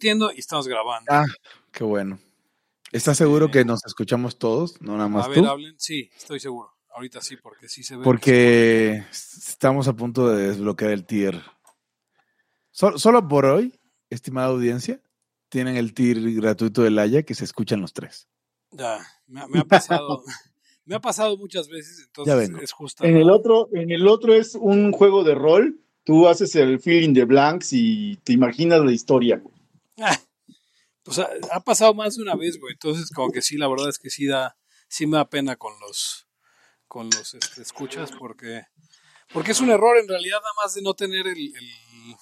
transmitiendo y estamos grabando. Ah, qué bueno. ¿Estás seguro que nos escuchamos todos? No nada más a ver, tú. hablen. Sí, estoy seguro. Ahorita sí, porque sí se ve. que Porque estamos a punto de desbloquear el tier. Sol- solo por hoy, estimada audiencia, tienen el tier gratuito de Laia que se escuchan los tres. Ya, me, ha- me ha pasado. me ha pasado muchas veces, entonces vengo. es justo. En el otro, en el otro es un juego de rol. Tú haces el feeling de blanks y te imaginas la historia. Pues ha, pasado más de una vez, güey. Entonces, como que sí, la verdad es que sí da, sí me da pena con los, con los este, escuchas, porque, porque es un error en realidad nada más de no tener el, el-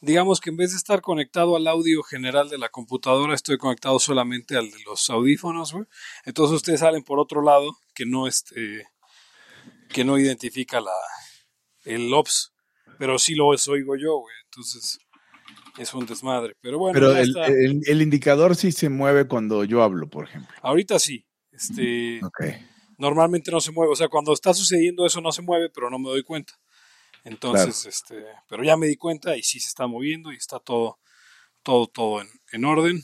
digamos que en vez de estar conectado al audio general de la computadora, estoy conectado solamente al de los audífonos, güey. Entonces ustedes salen por otro lado que no este, que no identifica la, el OPS, pero sí lo oigo yo, güey. Entonces es un desmadre. Pero bueno, Pero el, el- el indicador sí se mueve cuando yo hablo, por ejemplo. Ahorita sí. Este, Ok. normalmente no se mueve. O sea, cuando está sucediendo eso no se mueve, pero no me doy cuenta. Entonces, este, pero ya me di cuenta y sí se está moviendo y está todo, todo, todo en, en orden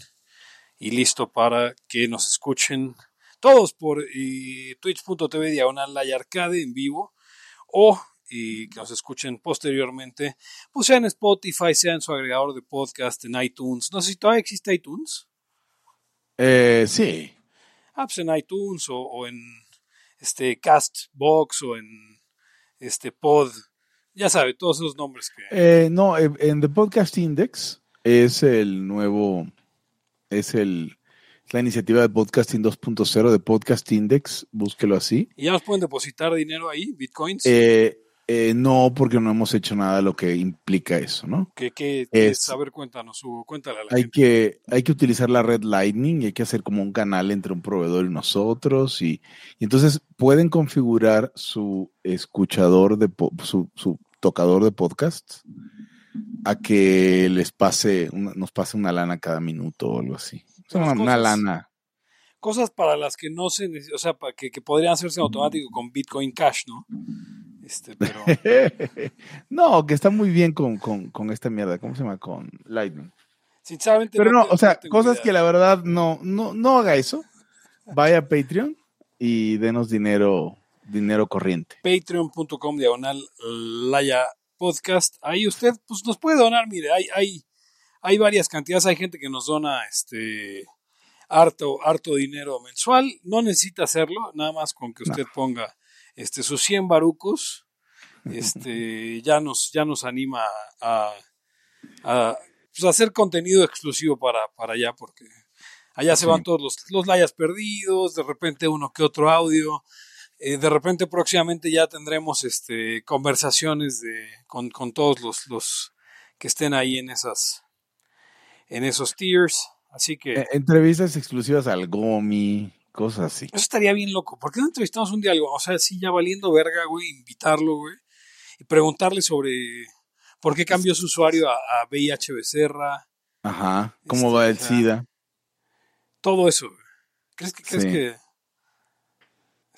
y listo para que nos escuchen todos por eh, twitch.tv diagonal arcade en vivo o y que nos escuchen posteriormente, pues sea en Spotify, sea en su agregador de podcast, en iTunes. No sé si todavía existe iTunes. Eh, sí. Ah, pues en iTunes o, o en este Castbox o en este Pod. Ya sabe, todos esos nombres que. Eh, no, eh, en The Podcast Index es el nuevo, es el la iniciativa de Podcasting 2.0 de Podcast Index, búsquelo así. ¿Y ya nos pueden depositar dinero ahí, bitcoins? Eh, eh, no, porque no hemos hecho nada de lo que implica eso, ¿no? que, que, es- a ver, cuéntanos, Hugo, cuéntale a la Hay gente. que, hay que utilizar la red Lightning y hay que hacer como un canal entre un proveedor y nosotros. Y, y entonces pueden configurar su escuchador de po- su, su tocador de podcast a que les pase, una- nos pase una lana cada minuto o algo así. O sea, Las una, lana. Cosas para las que no se o sea, para que, que podrían hacerse en automático con Bitcoin Cash, ¿no? Este, pero. no, que está muy bien con, con, con esta mierda. ¿Cómo se llama? Con Lightning. Sinceramente. Pero no, o sea, cosas que la verdad no, no, no haga eso. Vaya a Patreon y denos dinero, dinero corriente. patreon.com diagonal Laya Podcast. Ahí usted pues nos puede donar, mire, hay, hay, hay varias cantidades, hay gente que nos dona este harto, harto dinero mensual, no necesita hacerlo, nada más con que usted ponga este sus 100 barucos, este ya nos, ya nos anima a, a, pues, hacer contenido exclusivo para, para allá, porque allá se van todos los, los layas perdidos, de repente uno que otro audio, eh, de repente próximamente ya tendremos este conversaciones de con, con todos los, los que estén ahí en esas en esos tiers así que Eh, entrevistas exclusivas al Gomi, cosas así. eso estaría bien loco ¿por qué no entrevistamos un día algo o sea sí ya valiendo verga güey invitarlo güey y preguntarle sobre por qué cambió su usuario a, a VIH Becerra Ajá. ¿Cómo Este, va el SIDA? todo eso güey. crees que crees Sí. que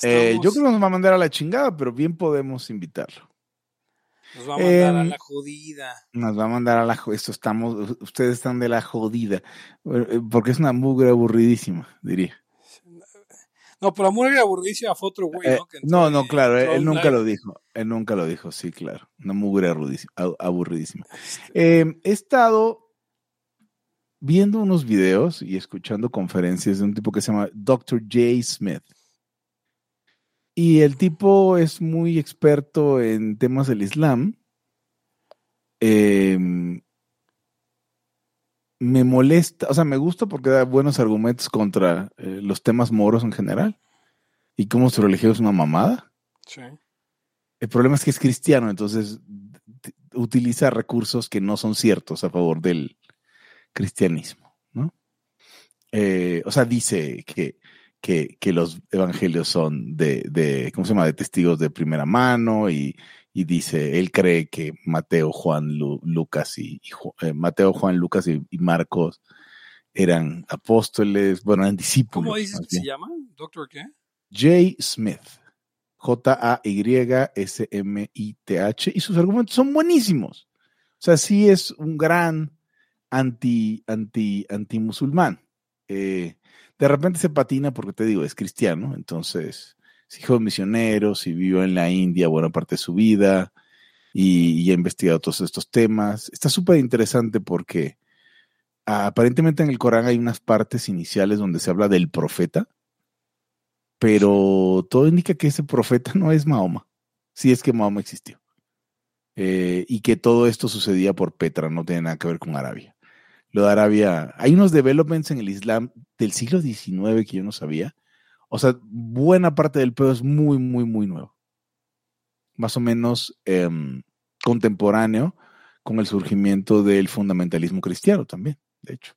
Eh, yo creo que nos va a mandar a la chingada, pero bien podemos invitarlo. nos va a mandar a em, la jodida Nos va a mandar a la esto estamos, ustedes están de la jodida, Eh, porque es una mugre aburridísima, diría. No pero amor era aburridísima fue otro güey Eh, no Que no, no, claro, él un nunca lo dijo, él nunca lo dijo, sí, claro, una mugre aburridísima. Este, Eh, he estado viendo unos videos y escuchando conferencias de un tipo que se llama Dr. J. Smith. Y el tipo es muy experto en temas del Islam. Em, me molesta, o sea, me gusta porque da buenos argumentos contra eh, los temas moros en general y cómo su religión es una mamada. sí. El problema es que es cristiano, entonces utiliza recursos que no son ciertos a favor del cristianismo, ¿no? Eh, o sea, dice que, que, que los evangelios son de, de, ¿cómo se llama?, de testigos de primera mano y, y dice, él cree que Mateo, Juan, Lu- Lucas y, eh, Mateo, Juan, Lucas y, y Marcos eran apóstoles, bueno, eran discípulos. ¿Cómo dices que se llama? ¿Doctor qué? J. Smith. J-A-Y-S-M-I-T-H. Y sus argumentos son buenísimos. O sea, sí es un gran anti, anti, anti musulmán. Eh, de repente se patina porque te digo, es cristiano, entonces es hijo de misioneros y vivió en la India buena parte de su vida y, ha investigado todos estos temas. Está súper interesante porque aparentemente en el Corán hay unas partes iniciales donde se habla del profeta, pero todo indica que ese profeta no es Mahoma, si es que Mahoma existió. Eh, y que todo esto sucedía por Petra, no tiene nada que ver con Arabia. Lo de Arabia, hay unos developments en el Islam del siglo XIX que yo no sabía. O sea, buena parte del pedo es muy, muy, muy nuevo. Más o menos em, contemporáneo con el surgimiento del fundamentalismo cristiano también, de hecho.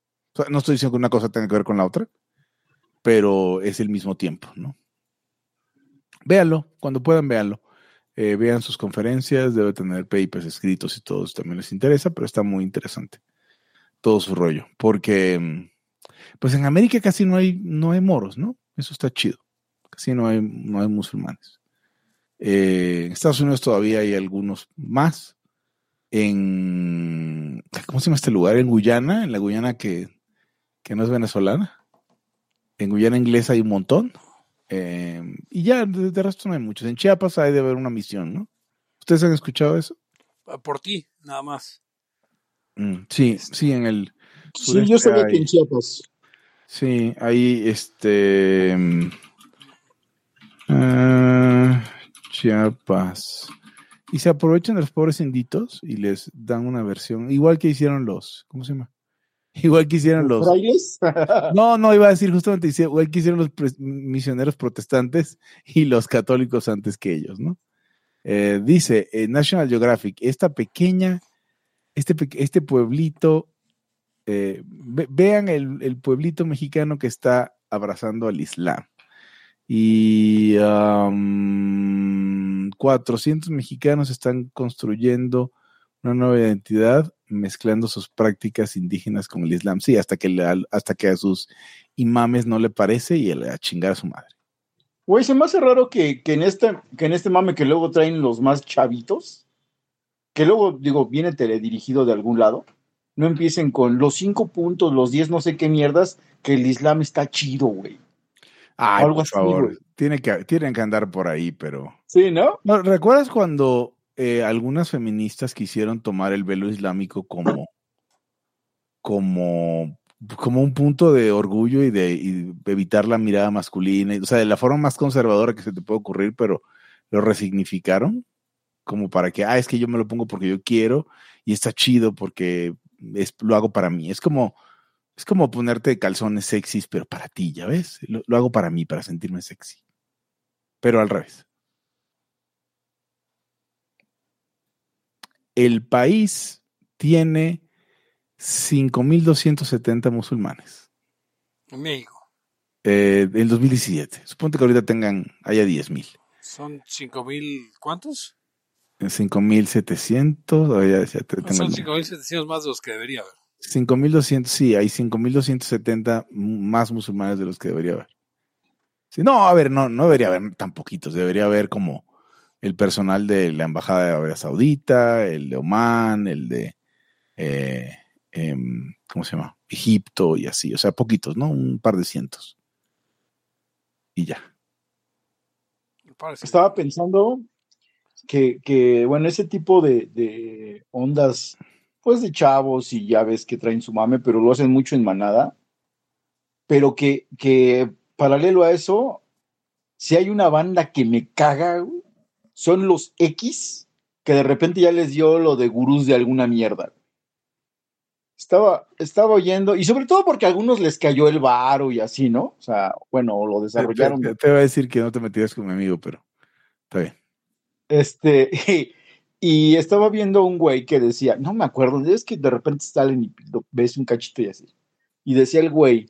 no estoy diciendo que una cosa tenga que ver con la otra, pero es el mismo tiempo, ¿no? Véanlo, cuando puedan, véanlo. Eh, vean sus conferencias, debe tener papers escritos y todo, también les interesa, pero está muy interesante todo su rollo, porque mm, pues en América casi no hay, no hay moros, ¿no? Eso está chido, casi no hay, no hay musulmanes. Eh, en Estados Unidos todavía hay algunos más. En, ¿cómo se llama este lugar? En Guyana, en la Guyana que, que no es venezolana. En Guyana inglesa hay un montón. Em, y ya, de, resto no hay muchos. En Chiapas hay de haber una misión, ¿no? ¿Ustedes han escuchado eso? Ah, por ti, nada más. Mm, sí, este, sí, en el. Sí, yo sabía que en Chiapas. Sí, ahí este. Em, ah, Chiapas. Y se aprovechan de los pobres inditos y les dan una versión, igual que hicieron los, ¿cómo se llama? Igual que hicieron los... No, no, iba a decir justamente, igual que hicieron los misioneros protestantes y los católicos antes que ellos, ¿no? Eh, dice eh, National Geographic, esta pequeña, este, este pueblito, eh, vean el, el, pueblito mexicano que está abrazando al Islam. Y 400 mexicanos están construyendo una nueva identidad mezclando sus prácticas indígenas con el Islam. Sí, hasta que, hasta que a sus imames no le parece y a chingar a su madre. Güey, se me hace raro que, en este, que en este mame que luego traen los más chavitos, que luego, digo, viene teledirigido de algún lado, no empiecen con los cinco puntos, los diez no sé qué mierdas, que el Islam está chido, güey. Ay, por favor, tiene que, tienen que andar por ahí, pero... Sí, ¿no? ¿Recuerdas cuando eh, algunas feministas quisieron tomar el velo islámico como, como, como un punto de orgullo y de, evitar la mirada masculina, o sea, de la forma más conservadora que se te puede ocurrir, pero lo resignificaron como para que, ah, es que yo me lo pongo porque yo quiero y está chido porque es, lo hago para mí. Es como, es como ponerte calzones sexys, pero para ti, ¿ya ves? lo hago para mí, para sentirme sexy. Pero al revés. el país tiene 5.270 musulmanes. En México. Eh, en 2017. Suponte que ahorita tengan, haya 10.000. ¿Son 5.000 cuántos? 5.700. Son 5.700 más de los que debería haber. 5.200, sí, hay 5.270 más musulmanes de los que debería haber. Sí, no, a ver, no, no debería haber tan poquitos, debería haber como el personal de la Embajada de Arabia Saudita, el de Oman, el de, eh, em, ¿cómo se llama? Egipto y así, o sea, poquitos, ¿no? Un par de cientos. Y ya. Estaba pensando que, bueno, ese tipo de, ondas, pues de chavos y ya ves que traen su mame, pero lo hacen mucho en manada, pero que, que paralelo a eso, si hay una banda que me caga, son los X que de repente ya les dio lo de gurús de alguna mierda. Estaba, estaba oyendo, y sobre todo porque a algunos les cayó el varo y así, ¿no? O sea, bueno, lo desarrollaron. Te, te, voy a decir que no te metías con mi amigo, pero está bien. Este, y, estaba viendo un güey que decía, no me acuerdo, es que de repente salen y ves un cachito y así. Y decía el güey,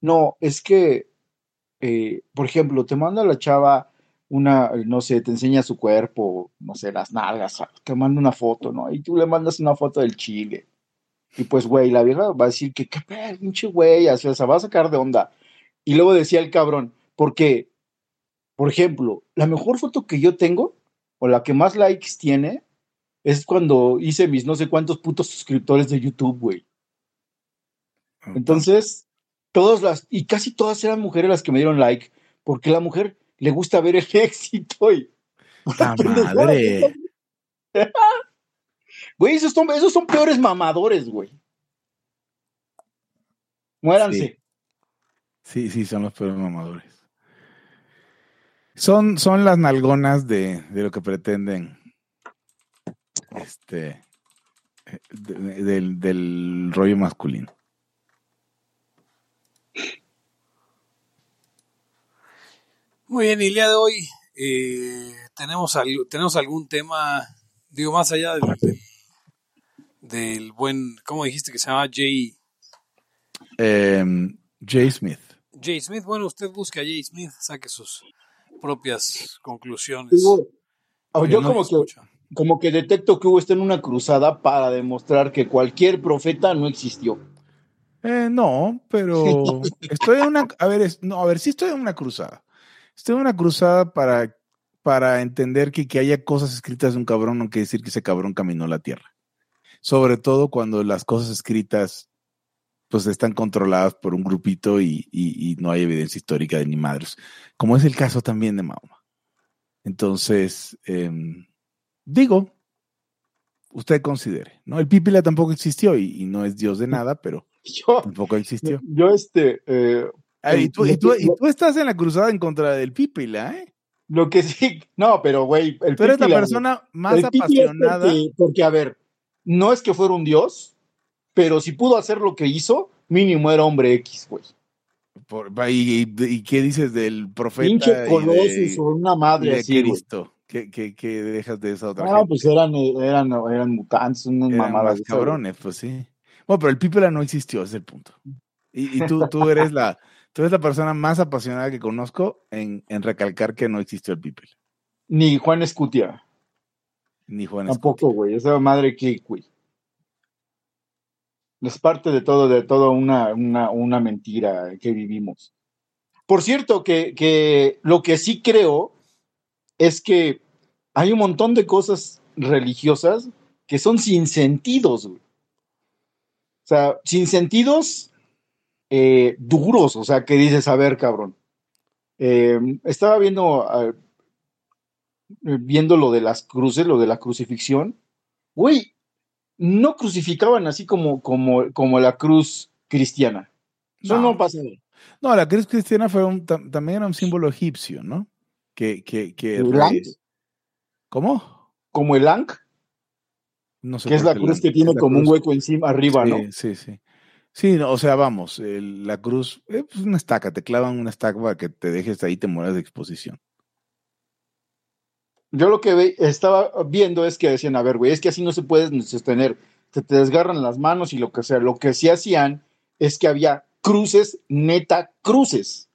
no, es que, eh, por ejemplo, te manda la chava una, no sé, te enseña su cuerpo, no sé, las nalgas, te manda una foto, ¿no? Y tú le mandas una foto del chile. Y pues, güey, la vieja va a decir que, qué pinche güey, o sea, se va a sacar de onda. Y luego decía el cabrón, porque, por ejemplo, la mejor foto que yo tengo, o la que más likes tiene, es cuando hice mis no sé cuántos putos suscriptores de YouTube, güey. Entonces, todas las, y casi todas eran mujeres las que me dieron like, porque a la mujer le gusta ver el éxito y. ¡La madre! Güey, esos son, esos son peores mamadores, güey. Muéranse. Sí, sí, son los peores mamadores. Son, son las nalgonas de, de lo que pretenden. Este. de- del, del rollo masculino. Muy bien, y el día de hoy eh, tenemos, tenemos algún tema, digo, más allá del, del, del buen, ¿cómo dijiste que se llama? Jay, Em, Jay Smith. Jay Smith. Bueno, usted busque a Jay Smith, saque sus propias conclusiones. Yo no como que, como que detecto que hubo está en una cruzada para demostrar que cualquier profeta no existió. Eh, no, pero estoy en una. A ver, es- no, a ver, sí estoy en una cruzada. Estoy en una cruzada para, para entender que que haya cosas escritas de un cabrón no quiere decir que ese cabrón caminó la tierra. Sobre todo cuando las cosas escritas pues están controladas por un grupito y, y- y no hay evidencia histórica de ni madres, como es el caso también de Mahoma. Entonces, em, digo, usted considere, ¿no? El Pípila tampoco existió y, y no es Dios de nada, pero Yo, tampoco existió. yo este, eh, Ah, y, tú, y lo tú- que- y tú estás en la cruzada en contra del Pípila, ¿eh? lo que sí, no, pero güey, el Tú eres la persona más apasionada. Porque, porque, a ver, no es que fuera un dios, pero si pudo hacer lo que hizo, mínimo era hombre X, güey. por- y, y- y qué dices del profeta Pinche Colossus de, o una madre de así. Cristo? ¿Qué, qué, qué dejas de esa otra Ah, gente? pues eran, eran, eran mutantes, unas Eran mamadas. más cabrones, pues sí. Bueno, pero el Pípila no existió, es el punto. Y, y tú, tú eres la tú eres la persona más apasionada que conozco en, en recalcar que no existió el Pípila, Ni Juan Escutia, ni Juan tampoco, güey. Esa madre que, güey. Es parte de todo, de toda una, una, una mentira que vivimos. Por cierto, que, que lo que sí creo es que hay un montón de cosas religiosas que son sin sentidos, güey. O sea, sin sentidos eh, duros, o sea, que dices, a ver, cabrón. Eh, estaba viendo, ah, viendo lo de las cruces, lo de la crucifixión. Güey, no crucificaban así como, como, como la cruz cristiana. Eso no, No. No, la cruz cristiana fue un, tam- también era un símbolo egipcio, ¿no? Que. ¿Cómo? Como el Ankh, No sé que es la cruz que tiene como un hueco encima, arriba, sí, ¿no? Sí, sí. Sí, no, o sea, vamos, el- la cruz es pues una estaca, te clavan una estaca para que te dejes ahí, te mueras de exposición. Yo lo que ve- estaba viendo es que decían, a ver, güey, es que así no se puede sostener. Se te desgarran las manos y lo que sea. Lo que sí hacían es que había cruces, neta, cruces.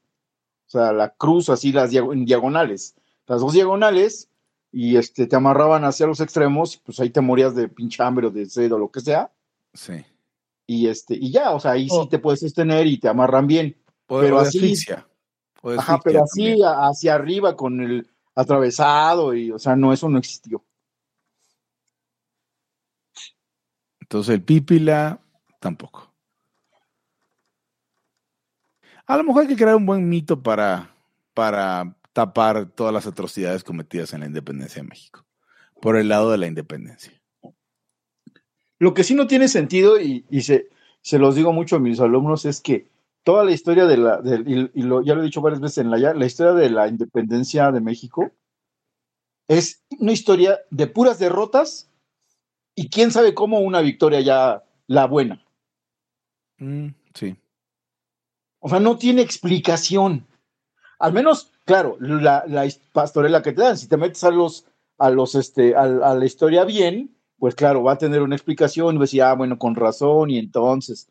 O sea, la cruz así las diag- en diagonales. Las dos diagonales y este, te amarraban hacia los extremos, pues ahí te morías de pinche hambre o de sed o lo que sea. Sí. Y, este, y ya, o sea, ahí Oh. sí te puedes sostener y te amarran bien. Pero así- asfixia. Ajá, pero así también. hacia arriba con el atravesado y, o sea, no, eso no existió. Entonces el pípila tampoco. A lo mejor hay que crear un buen mito para, para tapar todas las atrocidades cometidas en la independencia de México. Por el lado de la independencia. Lo que sí no tiene sentido, y, y se, se los digo mucho a mis alumnos, es que toda la historia de la, y, y lo, ya lo he dicho varias veces en la, ya- la historia de la independencia de México es una historia de puras derrotas y quién sabe cómo una victoria ya la buena. Mm, sí. O sea, no tiene explicación. Al menos, claro, la, la pastorela que te dan, si te metes a los, a los, este, a, a la historia bien, pues claro, va a tener una explicación, y vas a decir, ah, bueno, con razón, y entonces.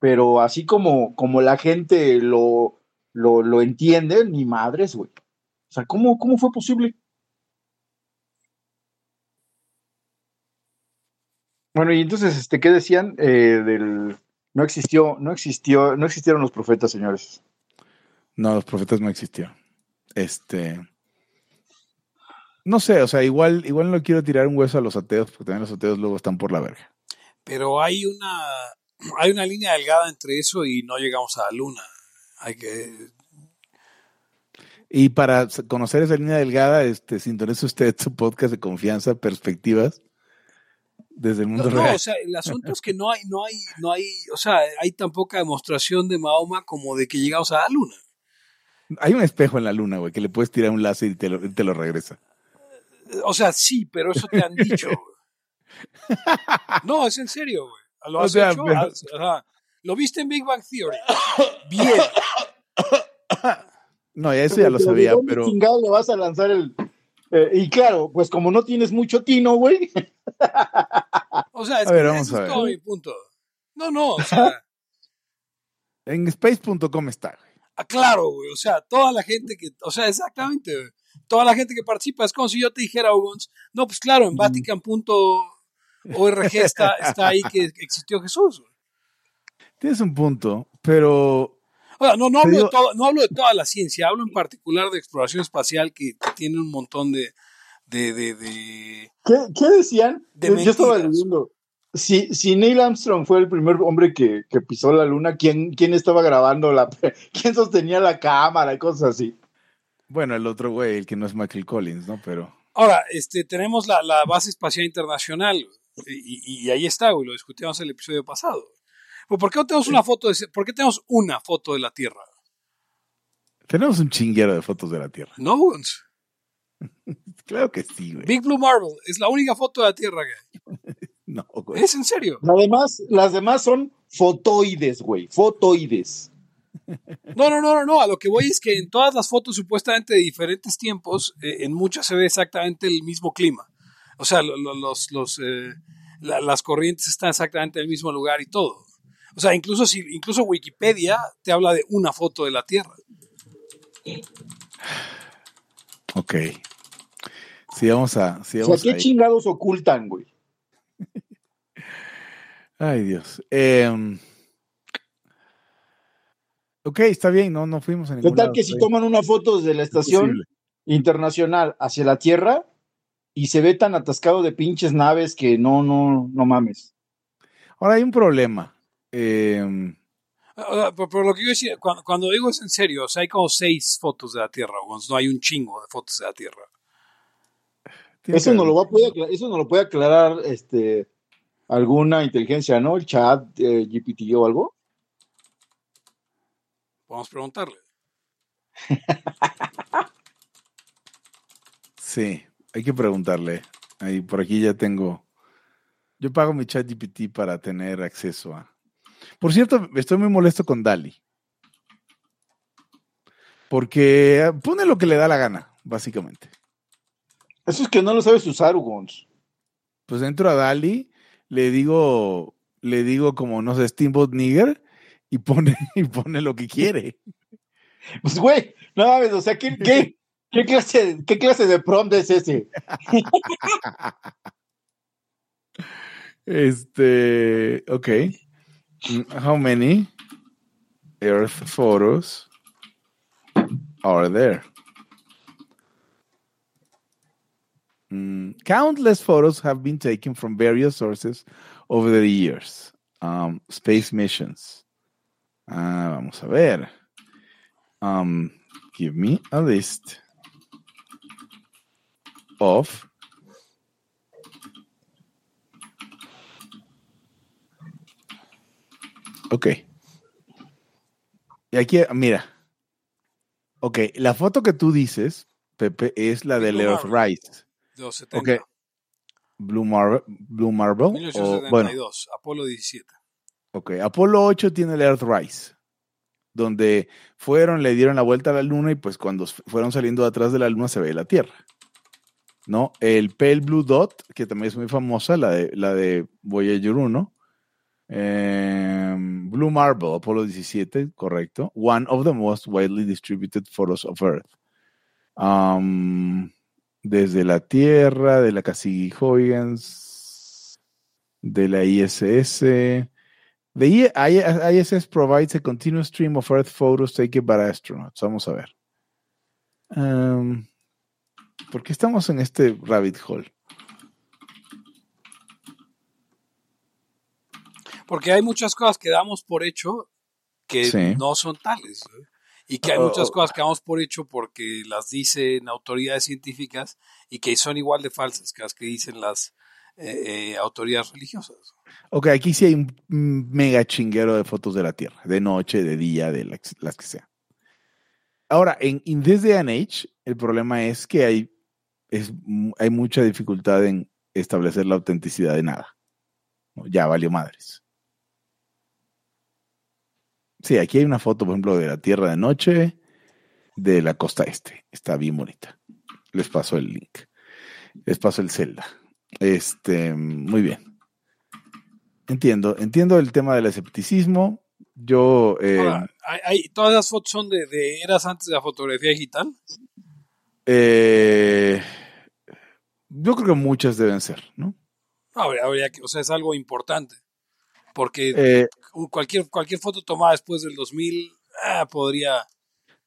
Pero así como, como la gente lo, lo, lo entiende, ni madres, güey. O sea, ¿cómo, cómo fue posible? Bueno, y entonces, este, ¿qué decían eh, del no existió, no existió, no existieron los profetas, señores? No, los profetas no existieron. Este. No sé, o sea, igual, igual no quiero tirar un hueso a los ateos, porque también los ateos luego están por la verga. Pero hay una, hay una línea delgada entre eso y no llegamos a la luna. Hay que Y para conocer esa línea delgada, este, sintonice usted su podcast de confianza, perspectivas desde el No, mundo no, real. o sea, el asunto es que no hay, no hay, no hay, o sea, hay tan poca demostración de Mahoma como de que llegamos a la luna. Hay un espejo en la luna, güey, que le puedes tirar un láser y te lo, te lo regresa. O sea, sí, pero eso te han dicho. No, es en serio, güey. ¿Lo O has sea, hecho? pero-. ¿Lo viste en Big Bang Theory? Bien. No, ya eso ya lo Pero ¿de sabía, dónde pero chingado le vas a lanzar el. eh, y claro, pues como no tienes mucho tino, güey. O sea, es A ver, que vamos ese a es ver. todo mi punto. No, no, o sea, en space.com está. güey. ah, claro, güey. O sea, toda la gente que, o sea, exactamente, güey. Toda la gente que participa es como si yo te dijera, Ugons, no, pues claro, en Vatican.org está, está ahí que existió Jesús. Tienes un punto, pero O sea, no, no, hablo digo- de todo- no hablo de toda la ciencia, hablo en particular de exploración espacial que, que tiene un montón de, de, de, de- ¿Qué, qué decían? De Yo- Yo estaba mentiras. leyendo. Si, si Neil Armstrong fue el primer hombre que, que pisó la luna, ¿quién, ¿quién estaba grabando la. ¿Quién sostenía la cámara y cosas así? bueno, el otro güey, el que no es Michael Collins, ¿no? Pero Ahora, este, tenemos la, la base espacial internacional y, y- ahí está, güey, lo discutíamos en el episodio pasado. Pues, ¿Por qué no tenemos una foto de, por qué tenemos una foto de la Tierra? tenemos un chinguero de fotos de la Tierra. No. Claro que sí, güey. Big Blue Marble es la única foto de la Tierra que hay. No, güey. Es en serio. Además, las demás son fotoides, güey. Fotoides. No, no, no, no, no. A lo que voy es que en todas las fotos supuestamente de diferentes tiempos, eh, en muchas se ve exactamente el mismo clima. O sea, lo- lo- los, los, eh, la- las corrientes están exactamente en el mismo lugar y todo. O sea, incluso si, incluso Wikipedia te habla de una foto de la Tierra. Ok. Sí, vamos a. Sí, O sea, vamos ¿qué a chingados ocultan, güey? Ay, Dios. Em, ok, está bien, no, no fuimos a ¿Qué ningún tal lado, que si toman una foto desde la estación internacional hacia la Tierra y se ve tan atascado de pinches naves que no, no, no mames? Ahora hay un problema. Em, O sea, Por, por lo que yo decía, cuando, cuando digo es en serio, o sea, hay como seis fotos de la Tierra, Ugons, no hay un chingo de fotos de la Tierra. Eso no lo va a poder, eso no lo puede aclarar este alguna inteligencia, ¿no? El chat, eh, GPT o algo. Podemos preguntarle. Sí, hay que preguntarle. Ahí, por aquí ya tengo. Yo pago mi chat GPT para tener acceso a. Por cierto, estoy muy molesto con Dali. Porque eh, pone lo que le da la gana, básicamente. Eso es que no lo sabes usar, Ugons. Pues entro a Dali, le digo, le digo como, no sé, Steamboat Nigger, y pone, y pone lo que quiere. Pues, güey, no mames, o sea, ¿qué, qué, qué, clase, ¿qué clase de prompt es ese? Este, ok. How many Earth photos are there? Mm, countless photos have been taken from various sources over the years. Um, space missions. Ah, vamos a ver. Um, give me a list of Ok. Y aquí, mira. Ok, la foto que tú dices, Pepe, es la Marble. De los 70. Ok. Blue, Mar Blue Marble. o, 1972, bueno, Apolo 17. ok. Apolo 8 tiene el Earth Rise. Donde fueron, le dieron la vuelta a la luna y pues cuando fueron saliendo de atrás de la luna se ve la Tierra. ¿No? El Pale Blue Dot, que también es muy famosa, la de, la de Voyager 1. Em, Blue Marble, Apolo 17, correcto. One of the most widely distributed photos of Earth. Desde la Tierra, de la Cassidy Huygens, de la ISS. The ISS provides a continuous stream of Earth photos taken by astronauts. Vamos a ver. Um, ¿Por qué estamos en este rabbit hole? Porque hay muchas cosas que damos por hecho que Sí. no son tales. ¿eh? Y que hay Oh, muchas oh. cosas que damos por hecho porque las dicen autoridades científicas y que son igual de falsas que las que dicen las eh, eh, autoridades religiosas. Ok, aquí sí hay un mega chinguero de fotos de la Tierra, de noche, de día, de las que sea. Ahora, en in this day el problema es que hay, es, hay mucha dificultad en establecer la autenticidad de nada. Ya valió madres. Sí, aquí hay una foto, por ejemplo, de la Tierra de noche, de la costa este. Está bien bonita. Les paso el link. Les paso el Zelda. Este, muy bien. Entiendo, entiendo el tema del escepticismo. Yo, eh, Ahora, hay- hay- todas las fotos son de, de eras antes de la fotografía digital. eh, yo creo que muchas deben ser, ¿no? Habría, habría que, o sea, es algo importante. Porque Eh, cualquier, cualquier foto tomada después del 2000 ah, podría.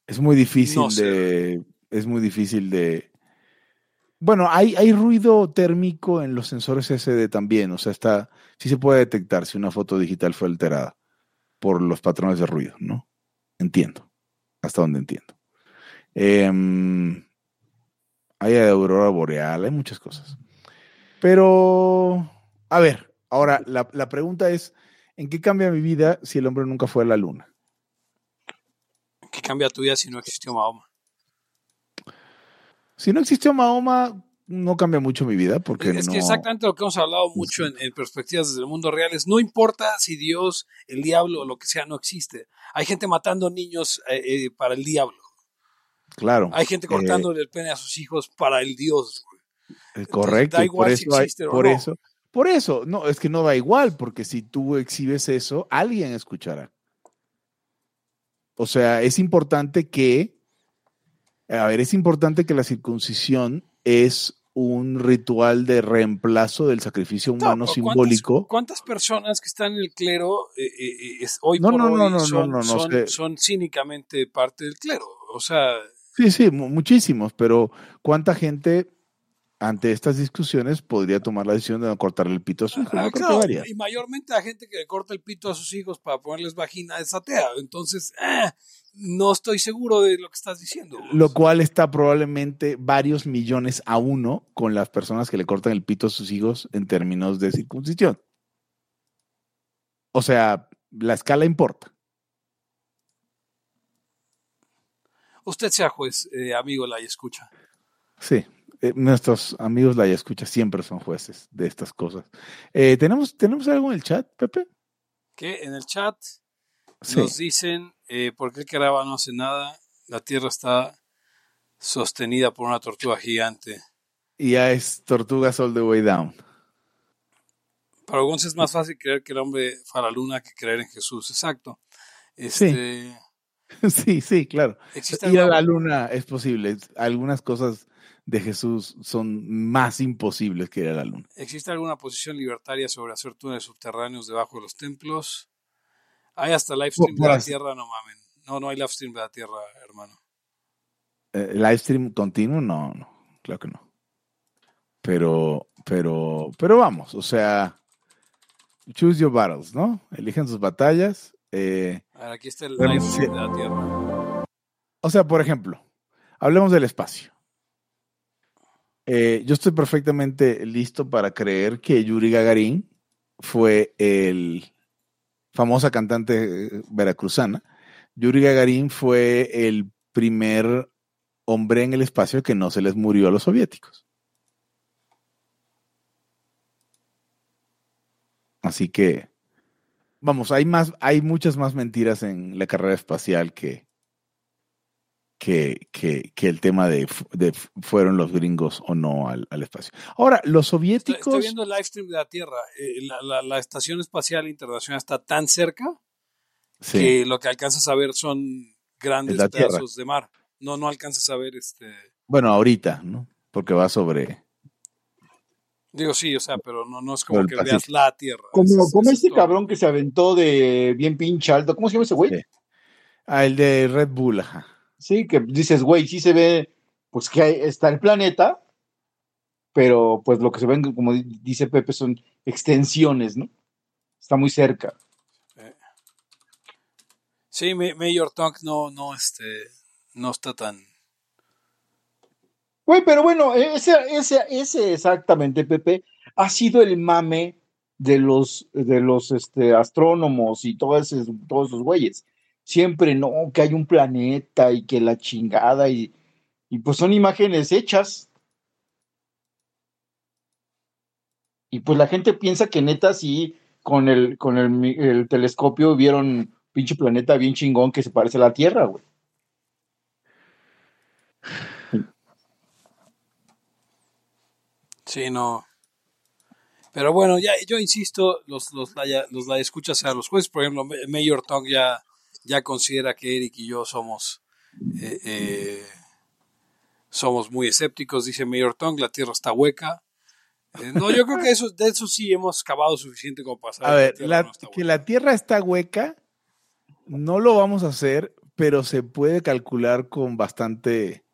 es muy difícil No de, es muy difícil de. Bueno, hay, hay ruido térmico en los sensores SD también, o sea, está, sí se puede detectar si una foto digital fue alterada por los patrones de ruido, ¿no? Entiendo, hasta donde entiendo. Em, hay aurora boreal, hay muchas cosas. Pero, a ver, ahora la, la pregunta es, ¿en qué cambia mi vida si el hombre nunca fue a la luna? que cambia tu vida si no existió Mahoma? Si no existió Mahoma, no cambia mucho mi vida porque es no... que exactamente lo que hemos hablado mucho en, en perspectivas desde el mundo real es no importa si Dios, el diablo o lo que sea no existe. Hay gente matando niños eh, eh, para el diablo. Claro. Hay gente eh, cortándole el pene a sus hijos para el Dios. eh, correcto. da por igual si eso, hay- existe o por no. eso, por eso, no, es que no da igual, porque si tú exhibes eso, alguien escuchará. O sea, es importante que, a ver, es importante que la circuncisión es un ritual de reemplazo del sacrificio humano No, ¿cuántas- simbólico. ¿Cuántas personas que están en el clero eh, eh, eh, es- hoy No, por no, hoy no, no, no, son, no, no, son- cínicamente parte del clero? O sea, Sí, sí, mu- muchísimos, pero ¿cuánta gente ante estas discusiones podría tomar la decisión de no cortarle el pito a su hijo? ah, No claro, y mayormente la gente que le corta el pito a sus hijos para ponerles vagina es atea. Entonces, ah, no estoy seguro de lo que estás diciendo. Lo cual está probablemente varios millones a uno con las personas que le cortan el pito a sus hijos en términos de circuncisión. O sea, la escala importa. Usted sea juez, eh, amigo, la escucha. Sí, eh, nuestros amigos la escucha siempre son jueces de estas cosas. Eh, ¿tenemos, ¿Tenemos algo en el chat, Pepe? Que en el chat Sí. nos dicen, eh, ¿por qué el Caraba no hace nada? La Tierra está sostenida por una tortuga gigante. Y ya es Tortugas All the Way Down. Para algunos es más fácil creer que el hombre fue a la luna que creer en Jesús. Exacto. Este, sí, sí, claro. ¿Existe Ir a la luna es posible. Algunas cosas de Jesús son más imposibles que ir a la luna. ¿Existe alguna posición libertaria sobre hacer túneles subterráneos debajo de los templos? Hay hasta live stream de la. Tierra, no mamen. No, no hay live stream de la Tierra, hermano. Eh, live stream continuo, no, no, claro que no. Pero, pero, pero vamos, o sea, choose your battles, ¿no? Eligen sus batallas. eh, A ver, aquí está el live stream de la Tierra. o sea, por ejemplo, hablemos del espacio. Eh, yo estoy perfectamente listo para creer que Yuri Gagarin fue el famosa cantante eh, veracruzana. Yuri Gagarin fue el primer hombre en el espacio que no se les murió a los soviéticos. Así que, vamos, hay más, hay muchas más mentiras en la carrera espacial que, que, que, que el tema de, de fu- fueron los gringos o no al, al espacio. Ahora, los soviéticos. estoy viendo el live stream de la Tierra. Eh, la, la- la Estación Espacial Internacional está tan cerca sí, que lo que alcanzas a ver son grandes pedazos de mar. No, no alcanzas a ver este. bueno, ahorita, ¿no? Porque va sobre. Digo, sí, o sea, pero no, no es como que Pacífico. veas la Tierra. Como, Es- como es este todo. cabrón que se aventó de bien pinche alto. ¿Cómo se llama ese güey? Sí. Ah, el de Red Bull, ajá. Sí, que dices, güey, sí se ve, pues que hay- está el planeta, pero pues lo que se ven, como di- dice Pepe, son extensiones, ¿no? está muy cerca. Sí, Mayor Tonk no, no, este, no está tan. Güey, pero bueno, ese, ese, ese exactamente, Pepe, ha sido el mame de los, de los este, astrónomos y todos esos, todos esos güeyes. Siempre no, que hay un planeta y que la chingada y, y pues son imágenes hechas. Y pues la gente piensa que neta sí, con el, con el, el telescopio vieron pinche planeta bien chingón que se parece a la Tierra, güey. Sí, no. Pero bueno, ya yo insisto, los, los, la, los la escuchas a los jueces, por ejemplo, Mayor Tong ya, ya considera que Eric y yo somos eh, eh, somos muy escépticos, dice Mayor Tong, la tierra está hueca. Eh, no, yo creo que eso, de eso sí hemos cavado suficiente como para saber. A ver, que la tierra está hueca, no lo vamos a hacer, pero se puede calcular con bastante,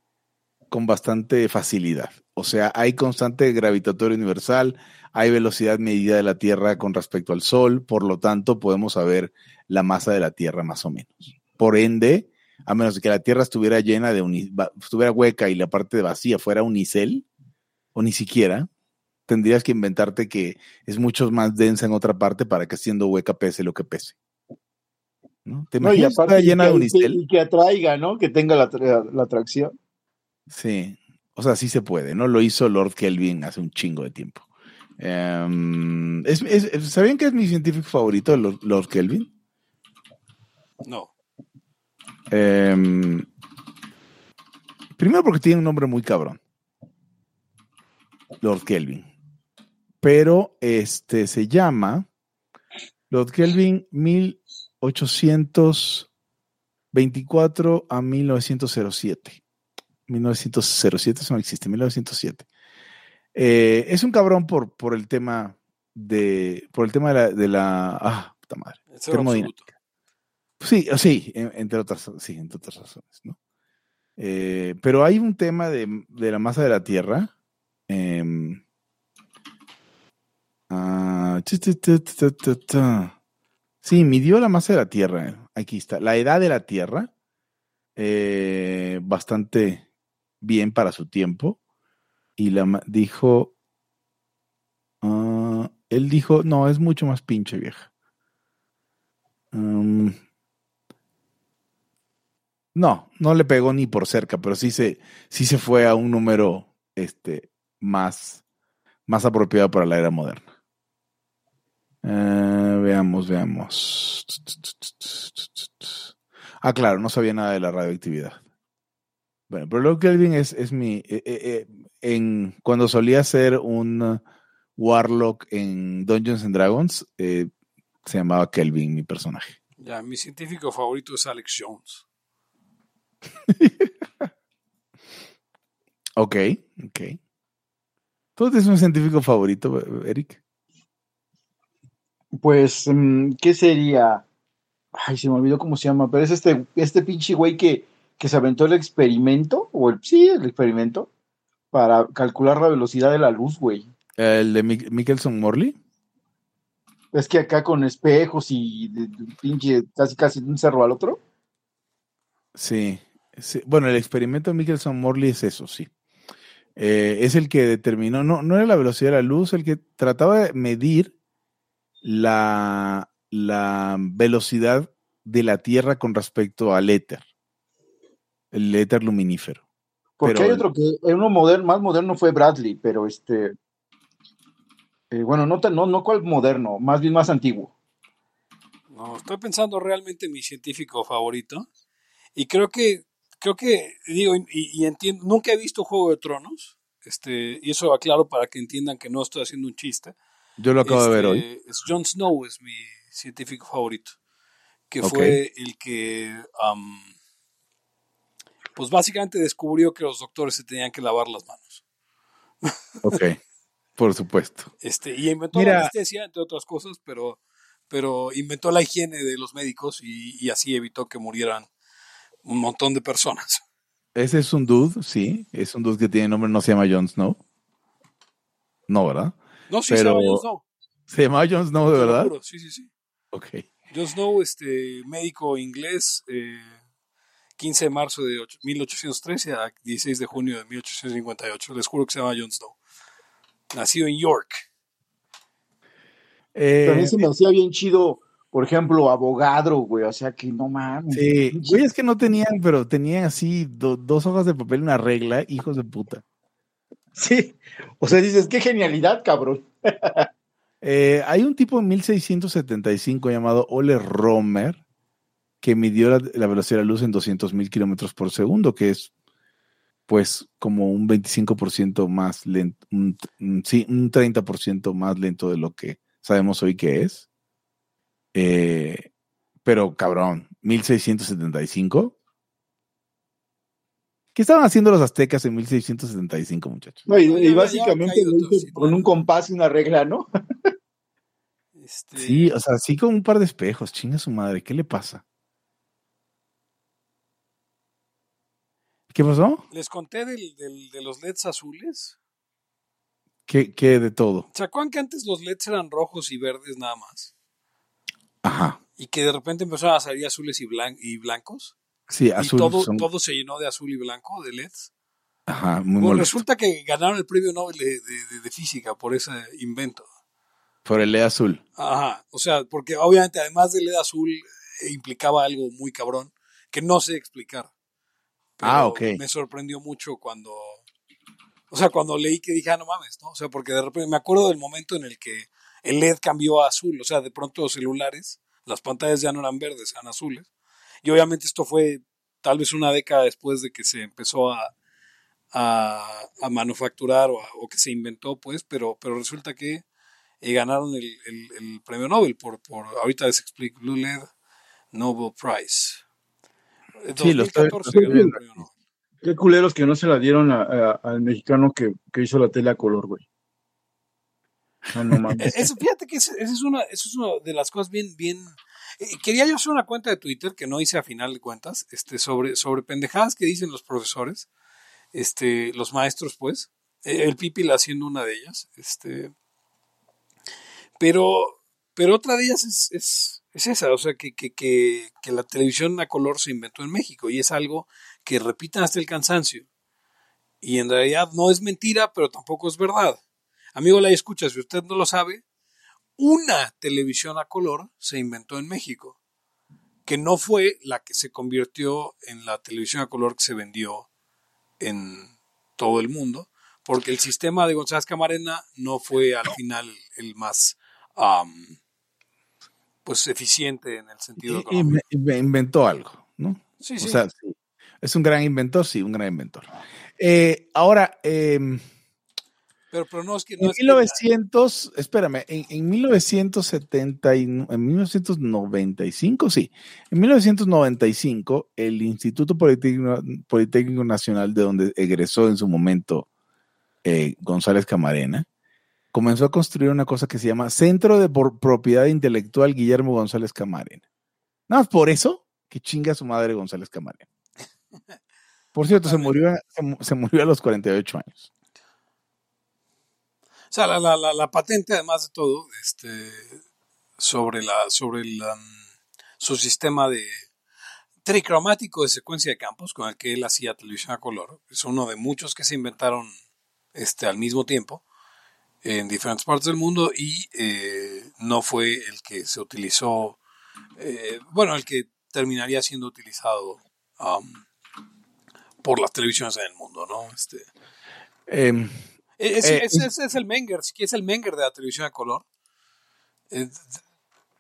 con bastante facilidad. O sea, hay constante gravitatorio universal, hay velocidad medida de la Tierra con respecto al Sol, por lo tanto podemos saber la masa de la Tierra más o menos. Por ende, a menos que la Tierra estuviera llena de estuviera hueca y la parte vacía fuera unicel, o ni siquiera, tendrías que inventarte que es mucho más densa en otra parte para que siendo hueca pese lo que pese. ¿No? ¿Te imaginas llena de unicel? Y que, atraiga, ¿no? Que tenga la, la atracción. Sí, o sea, sí se puede, ¿no? Lo hizo Lord Kelvin hace un chingo de tiempo. Em, ¿Sabían que es mi científico favorito, Lord, Kelvin? No. Em, primero porque tiene un nombre muy cabrón. Lord Kelvin. Pero este se llama Lord Kelvin 1824 a 1907. 1907, eso no existe, 1907. Eh, es un cabrón por, por el tema de, por el tema de la, de la ah, puta madre, termodinámica. Sí, sí, entre otras, sí, entre otras razones, ¿no? Eh, pero hay un tema de, de, la masa de la Tierra. Eh, ah, sí, midió la masa de la Tierra. Aquí está. La edad de la Tierra. Eh, bastante bien para su tiempo y la dijo, ah, él dijo, no, es mucho más pinche vieja. no, no le pegó ni por cerca, pero sí se, sí se fue a un número este, más, más apropiado para la era moderna. Ah, veamos, veamos. Ah, claro, no sabía nada de la radioactividad. Bueno, pero Lord Kelvin es, es mi. Eh, eh, eh, en, cuando solía ser un Warlock en Dungeons and Dragons, se llamaba Kelvin, mi personaje. Ya, mi científico favorito es Alex Jones. ok, ok. ¿Tú tienes un científico favorito, Eric? Pues, mm, ¿qué sería? Ay, se me olvidó cómo se llama, pero es este, este pinche güey que que se aventó el experimento, o el, sí, el experimento, para calcular la velocidad de la luz, güey. ¿El de Michelson Morley? Es que acá con espejos y de, pinche casi casi de un cerro al otro. Sí, bueno, el experimento de Michelson Morley es eso, sí. Eh, es el que determinó, no, no era la velocidad de la luz, el que trataba de medir la, la velocidad de la Tierra con respecto al éter el éter luminífero. Porque hay otro que, uno moderno, más moderno fue Bradley, pero este, eh, bueno, no, no, no cuál moderno, más bien más antiguo. No, estoy pensando realmente en mi científico favorito y creo que, creo que, digo, y, entiendo, nunca he visto Juego de Tronos, este, y eso aclaro para que entiendan que no estoy haciendo un chiste. Yo lo acabo de ver hoy. Este, es Jon Snow es mi científico favorito, que fue el que pues básicamente descubrió que los doctores se tenían que lavar las manos. Ok, por supuesto. Este, y inventó la anestesia, entre otras cosas, pero, pero inventó la higiene de los médicos y, así evitó que murieran un montón de personas. Ese es un dude, sí, es un dude que tiene nombre, no se llama Jon Snow. No, ¿verdad? No, sí se llama Jon Snow. ¿Se llamaba Jon Snow de verdad? Sí, sí, sí. Ok. Jon Snow, este, médico inglés, eh, 15 de marzo de ocho- 1813 a 16 de junio de 1858. Les juro que se llama Jon Snow. Nacido en York. Eh, También se me hacía bien chido, por ejemplo, abogado, güey. O sea que no mames. sí, güey, es que no tenían, pero tenían así do- dos hojas de papel y una regla, hijos de puta. Sí. O sea, dices, qué genialidad, cabrón. Eh, hay un tipo en 1675 llamado Ole Romer que midió la, la velocidad de la luz en 200 mil kilómetros por segundo, que es pues como un 25% más lento, un, sí, un 30% más lento de lo que sabemos hoy que es. Eh, pero cabrón, 1675. ¿Qué estaban haciendo los aztecas en 1675, muchachos? No, y, básicamente con no. un compás y una regla, ¿no? Este, Sí, o sea, sí con un par de espejos, chinga su madre, ¿qué le pasa? ¿Qué pasó? Les conté del, del- de los LEDs azules. ¿Qué, qué de todo? ¿Se acuerdan que antes los LEDs eran rojos y verdes nada más? Ajá. Y que de repente empezaron a salir azules y, blan- y blancos. Sí, azul. y todo, son- todo se llenó de azul y blanco, de LEDs. Ajá, muy Bueno, resulta que ganaron el premio Nobel de, de- de- de física por ese invento. Por el LED azul. Ajá, o sea, porque obviamente además del LED azul eh, implicaba algo muy cabrón que no sé explicar. Pero Ah, ok. Me sorprendió mucho cuando, o sea, cuando leí que dije, ah, no mames, ¿no? O sea, porque de repente me acuerdo del momento en el que el LED cambió a azul, o sea, de pronto los celulares, las pantallas ya no eran verdes, eran azules. Y obviamente esto fue tal vez una década después de que se empezó a, a, a manufacturar o, a- o que se inventó, pues, pero, pero resulta que eh, ganaron el, el- el premio Nobel por, por, ahorita les explico, Blue LED Nobel Prize. Sí, lo estoy- 2014 lo estoy ganó el viendo. premio Nobel. Qué culeros que no se la dieron a- a- al mexicano que, que hizo la tele a color, güey. No, no mames. Eso, fíjate que esa esa es una, eso es una de las cosas bien, bien. eh, quería yo hacer una cuenta de Twitter que no hice a final de cuentas, este, sobre, sobre pendejadas que dicen los profesores, este, los maestros, pues. Eh, el Pipil haciendo una de ellas, este. Pero, pero otra de ellas es, es, es esa, o sea, que, que, que, que la televisión a color se inventó en México y es algo que repitan hasta el cansancio. Y en realidad no es mentira, pero tampoco es verdad. Amigo, la escucha, si usted no lo sabe, una televisión a color se inventó en México, que no fue la que se convirtió en la televisión a color que se vendió en todo el mundo, porque el sistema de González Camarena no fue al final el más pues eficiente en el sentido Y- económico. inventó algo, ¿no? Sí, O sí. sea, es un gran inventor, sí, un gran inventor. Eh, ahora, em, pero, pero no es que en no es que- 1900, espérame, en, en 1970, y- en 1995, sí, en 1995, el Instituto Politécnico, Politécnico Nacional, de donde egresó en su momento eh, González Camarena, comenzó a construir una cosa que se llama Centro de Propiedad Intelectual Guillermo González Camarena. Nada más por eso, que chinga su madre González Camarena. Por cierto, se murió, a- se mu- se murió a los 48 años. O sea, la, la, la, la patente, además de todo, este, sobre la, sobre la, su sistema de tricromático de secuencia de campos con el que él hacía televisión a color, es uno de muchos que se inventaron este, al mismo tiempo en diferentes partes del mundo y eh, no fue el que se utilizó, eh, bueno, el que terminaría siendo utilizado um, por las televisiones en el mundo, ¿no? Este, Em, es, Eh, es- es- es el Menger, sí que es el Menger de la televisión a color. Es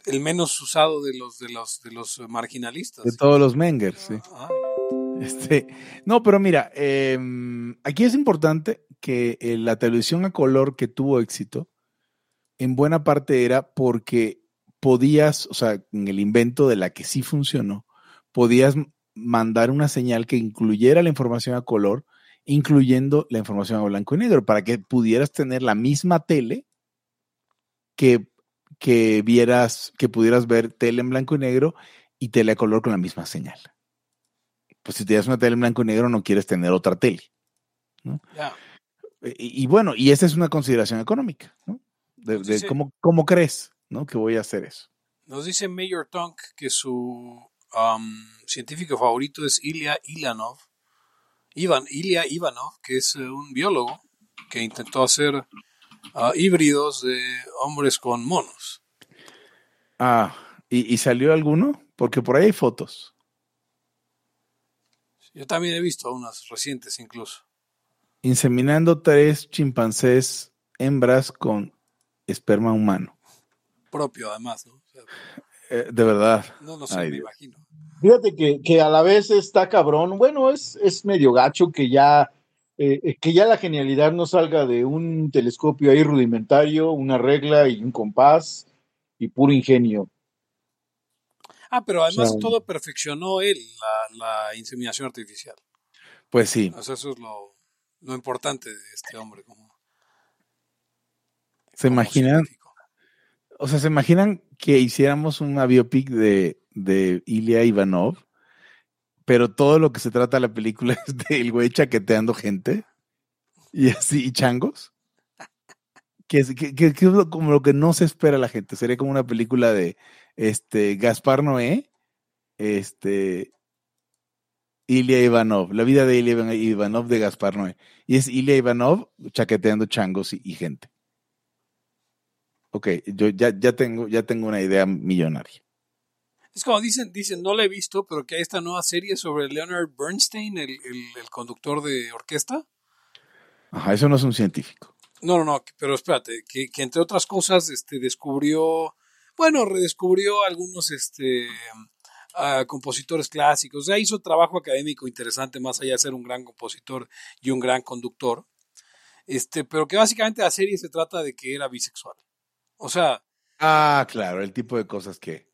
el menos usado de los de los de los marginalistas. de todos los Mengers, sí. Ajá. Este, no, pero mira, em, aquí es importante que eh, la televisión a color que tuvo éxito, en buena parte era porque podías, o sea, en el invento de la que sí funcionó, podías mandar una señal que incluyera la información a color, incluyendo la información a blanco y negro, para que pudieras tener la misma tele que, que vieras, que pudieras ver tele en blanco y negro y tele a color con la misma señal pues si tienes una tele en blanco y negro no quieres tener otra tele. Y, y bueno, y esa es una consideración económica. ¿no? De, Nos de dice- cómo, cómo crees, ¿no? Que voy a hacer eso. Nos dice Mayor Tonk que su am, científico favorito es Ilya Ivanov, Ivan, Ilya Ivanov, que es eh, un biólogo que intentó hacer ah, híbridos de hombres con monos. Ah, ¿y, y salió alguno? Porque por ahí hay fotos. Yo también he visto unas recientes incluso. Inseminando tres chimpancés hembras con esperma humano. Propio además, ¿no? O sea, Eh, de verdad. no, no sé, Ay, me Dios. imagino. Fíjate que, que a la vez está cabrón. Bueno, es, es medio gacho que ya, eh, eh, que ya la genialidad no salga de un telescopio ahí rudimentario, una regla y un compás y puro ingenio. Ah, pero además sea, todo perfeccionó él, la, la inseminación artificial. Pues sí. O sea, eso es lo, lo importante de este hombre como, ¿Se como imaginan? científico. O sea, ¿se imaginan que hiciéramos una biopic de, de Ilya Ivanov? Pero todo lo que se trata de la película es del güey chaqueteando gente y así, y changos. Que es, que, que- es como lo que no se espera la gente. Sería como una película de este Gaspar Noé, este Ilya Ivanov, la vida de Ilya Ivan- Ivanov de Gaspar Noé. Y es Ilya Ivanov chaqueteando changos y, y gente. Ok, yo ya, ya tengo, ya tengo una idea millonaria. Es como dicen, dicen, no la he visto, pero que hay esta nueva serie sobre Leonard Bernstein, el, el- el conductor de orquesta. Ajá, eso no es un científico. No, no, no, pero espérate, que, que entre otras cosas este, descubrió, bueno, redescubrió algunos este, ah, compositores clásicos. O sea, hizo trabajo académico interesante, más allá de ser un gran compositor y un gran conductor. Este, pero que básicamente la serie se trata de que era bisexual. O sea, Ah, claro, el tipo de cosas que.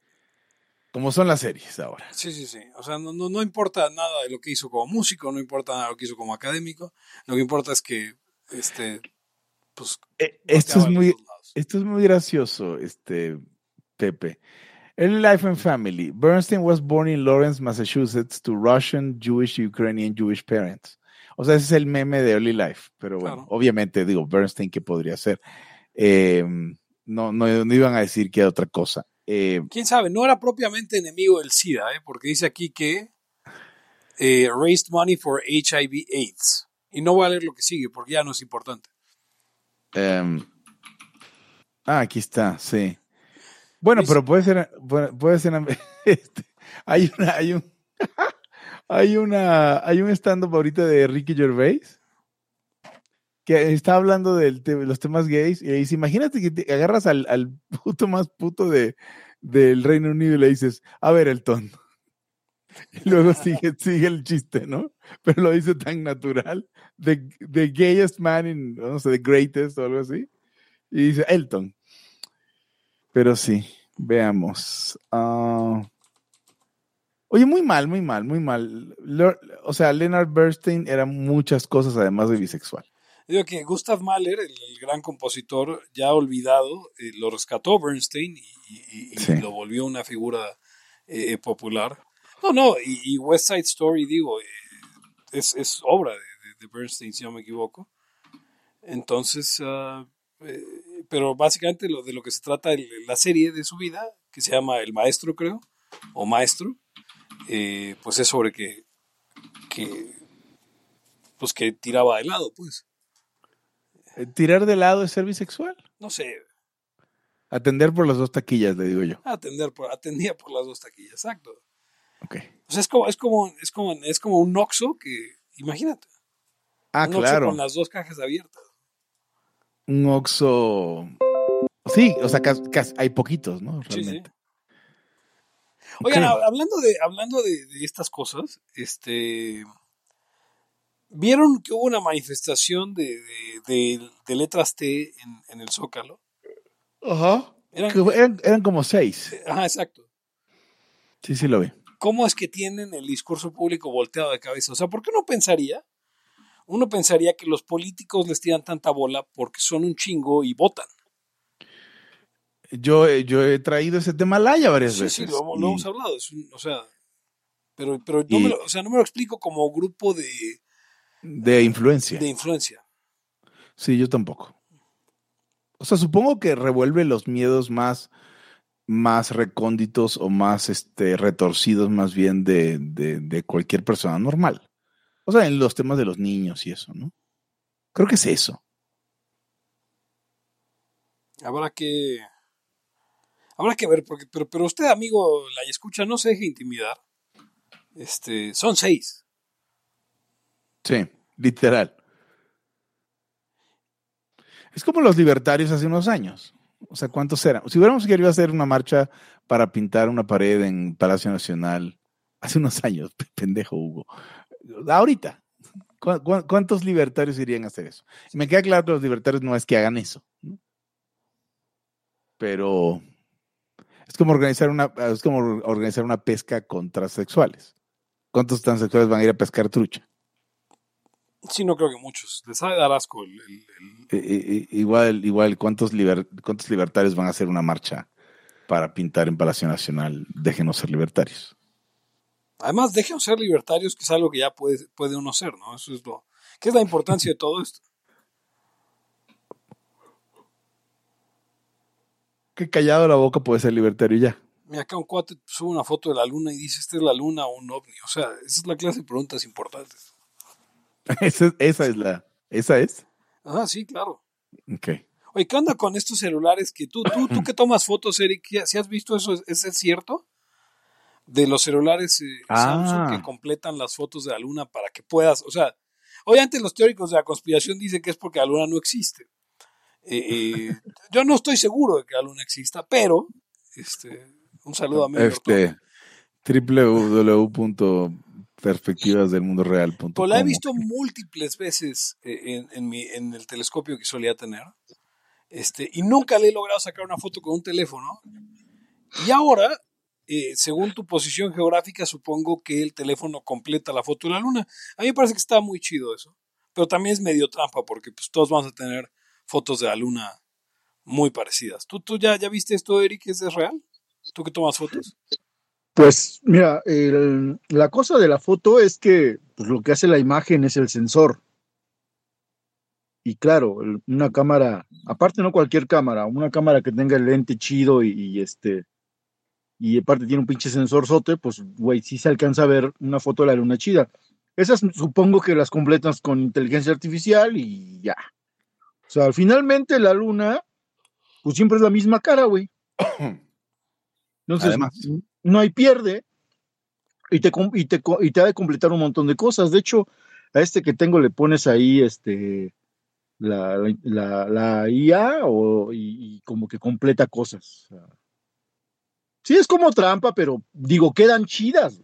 Como son las series ahora. Sí, sí, sí. O sea, no, no, no importa nada de lo que hizo como músico, no importa nada de lo que hizo como académico. Lo que importa es que, este, pues, Eh, Esto es muy, esto es muy gracioso, este Pepe. Early Life and Family. Bernstein was born in Lawrence, Massachusetts, to Russian, Jewish, Ukrainian, Jewish parents. O sea, ese es el meme de Early Life. Pero bueno, Claro. obviamente, digo, Bernstein, ¿qué podría ser? Eh, no, no, no iban a decir que era otra cosa. Eh, Quién sabe, no era propiamente enemigo del SIDA, ¿eh? porque dice aquí que eh, raised money for HIV/AIDS. Y no voy a leer lo que sigue porque ya no es importante. Em, ah, aquí está, sí. Bueno, pero puede ser, puede puede ser, este, hay una, hay un, hay una, hay un stand-up ahorita de Ricky Gervais que está hablando de los temas gays y le dice, imagínate que te agarras al, al puto más puto de, del Reino Unido y le dices, a ver, Elton. Y luego sigue, sigue el chiste, ¿no? Pero lo dice tan natural. The, the gayest man in, no sé, the greatest o algo así. Y dice Elton. Pero sí, veamos. Ah, oye, muy mal, muy mal, muy mal. O sea, Leonard Bernstein era muchas cosas además de bisexual. Digo que Gustav Mahler, el, el gran compositor ya olvidado, eh, lo rescató Bernstein y, y- y Sí. lo volvió una figura eh, popular. No, no, y, West Side Story, digo, eh, es, es obra de, de- Bernstein, si no me equivoco. Entonces, eh, pero básicamente lo de lo que se trata el- la serie de su vida, que se llama El Maestro, creo, o Maestro, eh, pues es sobre que, que, pues que tiraba de lado, pues. Eh, Tirar de lado es ser bisexual. No sé, Atender por las dos taquillas, le digo yo. atender por, atendía por las dos taquillas, exacto. Ok. O sea, es como, es como, es como, es como un Oxxo que, imagínate, Ah, un claro. con las dos cajas abiertas. Un Oxxo. Sí, o sea, cas- cas- hay poquitos, ¿no? Sí, sí. Realmente. Oigan, hablando de, hablando de, de estas cosas, este, vieron que hubo una manifestación de, de, de- de letras T en, en el Zócalo. Ajá. Eran- eran, eran como seis. ajá, exacto. Sí, sí lo vi. ¿Cómo es que tienen el discurso público volteado de cabeza? O sea, ¿por qué uno pensaría? Uno pensaría que los políticos les tiran tanta bola porque son un chingo y votan. Yo, eh, yo he traído ese tema al haya varias Sí, veces. sí, lo, y- lo hemos hablado. es un- o sea, pero, pero no, Y- me lo, o sea, no me lo explico como grupo de, de influencia. de influencia. Sí, yo tampoco. O sea, supongo que revuelve los miedos más, más recónditos o más este, retorcidos más bien de, de, de cualquier persona normal. O sea, en los temas de los niños y eso, ¿no? Creo que es eso. Habrá que. Habrá que ver, porque, pero, pero usted, amigo, la escucha, no se deje intimidar. Este, son seis. Sí, literal. Es como los libertarios hace unos años. O sea, ¿cuántos eran? Si hubiéramos querido hacer una marcha para pintar una pared en Palacio Nacional hace unos años, pendejo Hugo. Ahorita, ¿cuántos libertarios irían a hacer eso? Y me queda claro que los libertarios no es que hagan eso. ¿no? Pero es como organizar una, es como organizar una pesca con transexuales. ¿Cuántos transexuales van a ir a pescar trucha? Sí, no creo que muchos. Les sabe dar asco el, el, el... Eh, igual, igual, ¿cuántos, liber, ¿cuántos libertarios van a hacer una marcha para pintar en Palacio Nacional? Déjenos ser libertarios. Además, déjenos ser libertarios, que es algo que ya puede, puede uno ser, ¿no? Eso es lo. ¿Qué es la importancia de todo esto? Qué callado la boca puede ser libertario ya. Mira, acá un cuate sube una foto de la luna y dice, ¿esta es la luna o un ovni? O sea, esa es la clase de preguntas importantes. esa, esa es la... ¿Esa es? Ah, sí, claro. Ok. Oye, ¿qué onda con estos celulares que tú, tú, tú que tomas fotos, Eric, si has visto eso, ¿es, es cierto? De los celulares eh, Samsung que Ah, completan las fotos de la luna para que puedas, o sea, obviamente los teóricos de la conspiración dicen que es porque la luna no existe. Eh, eh, yo no estoy seguro de que la luna exista, pero este, un saludo a Tom. este, www.perspectivasdelmundoreal.com. Pues la he visto múltiples veces eh, en, en mi, en el telescopio que solía tener. Este, y nunca le he logrado sacar una foto con un teléfono. Y ahora, eh, según tu posición geográfica, supongo que el teléfono completa la foto de la luna. A mí me parece que está muy chido eso. Pero también es medio trampa porque pues, todos vamos a tener fotos de la luna muy parecidas. ¿Tú, tú ya, ya viste esto, Eric? ¿Es real? ¿Tú que tomas fotos? Pues mira, la cosa de la foto es que pues, lo que hace la imagen es el sensor. Y claro, una cámara, aparte no cualquier cámara, una cámara que tenga el lente chido y, este, y aparte tiene un pinche sensor sote, pues güey, sí se alcanza a ver una foto de la luna chida. Esas supongo que las completas con inteligencia artificial y ya. O sea, finalmente la luna, pues siempre es la misma cara, güey. Entonces, Además. no hay pierde y te, y, te, y te ha de completar un montón de cosas. De hecho, a este que tengo le pones ahí este la, la, la IA o, y, y como que completa cosas. O sea, sí, es como trampa, pero digo, quedan chidas.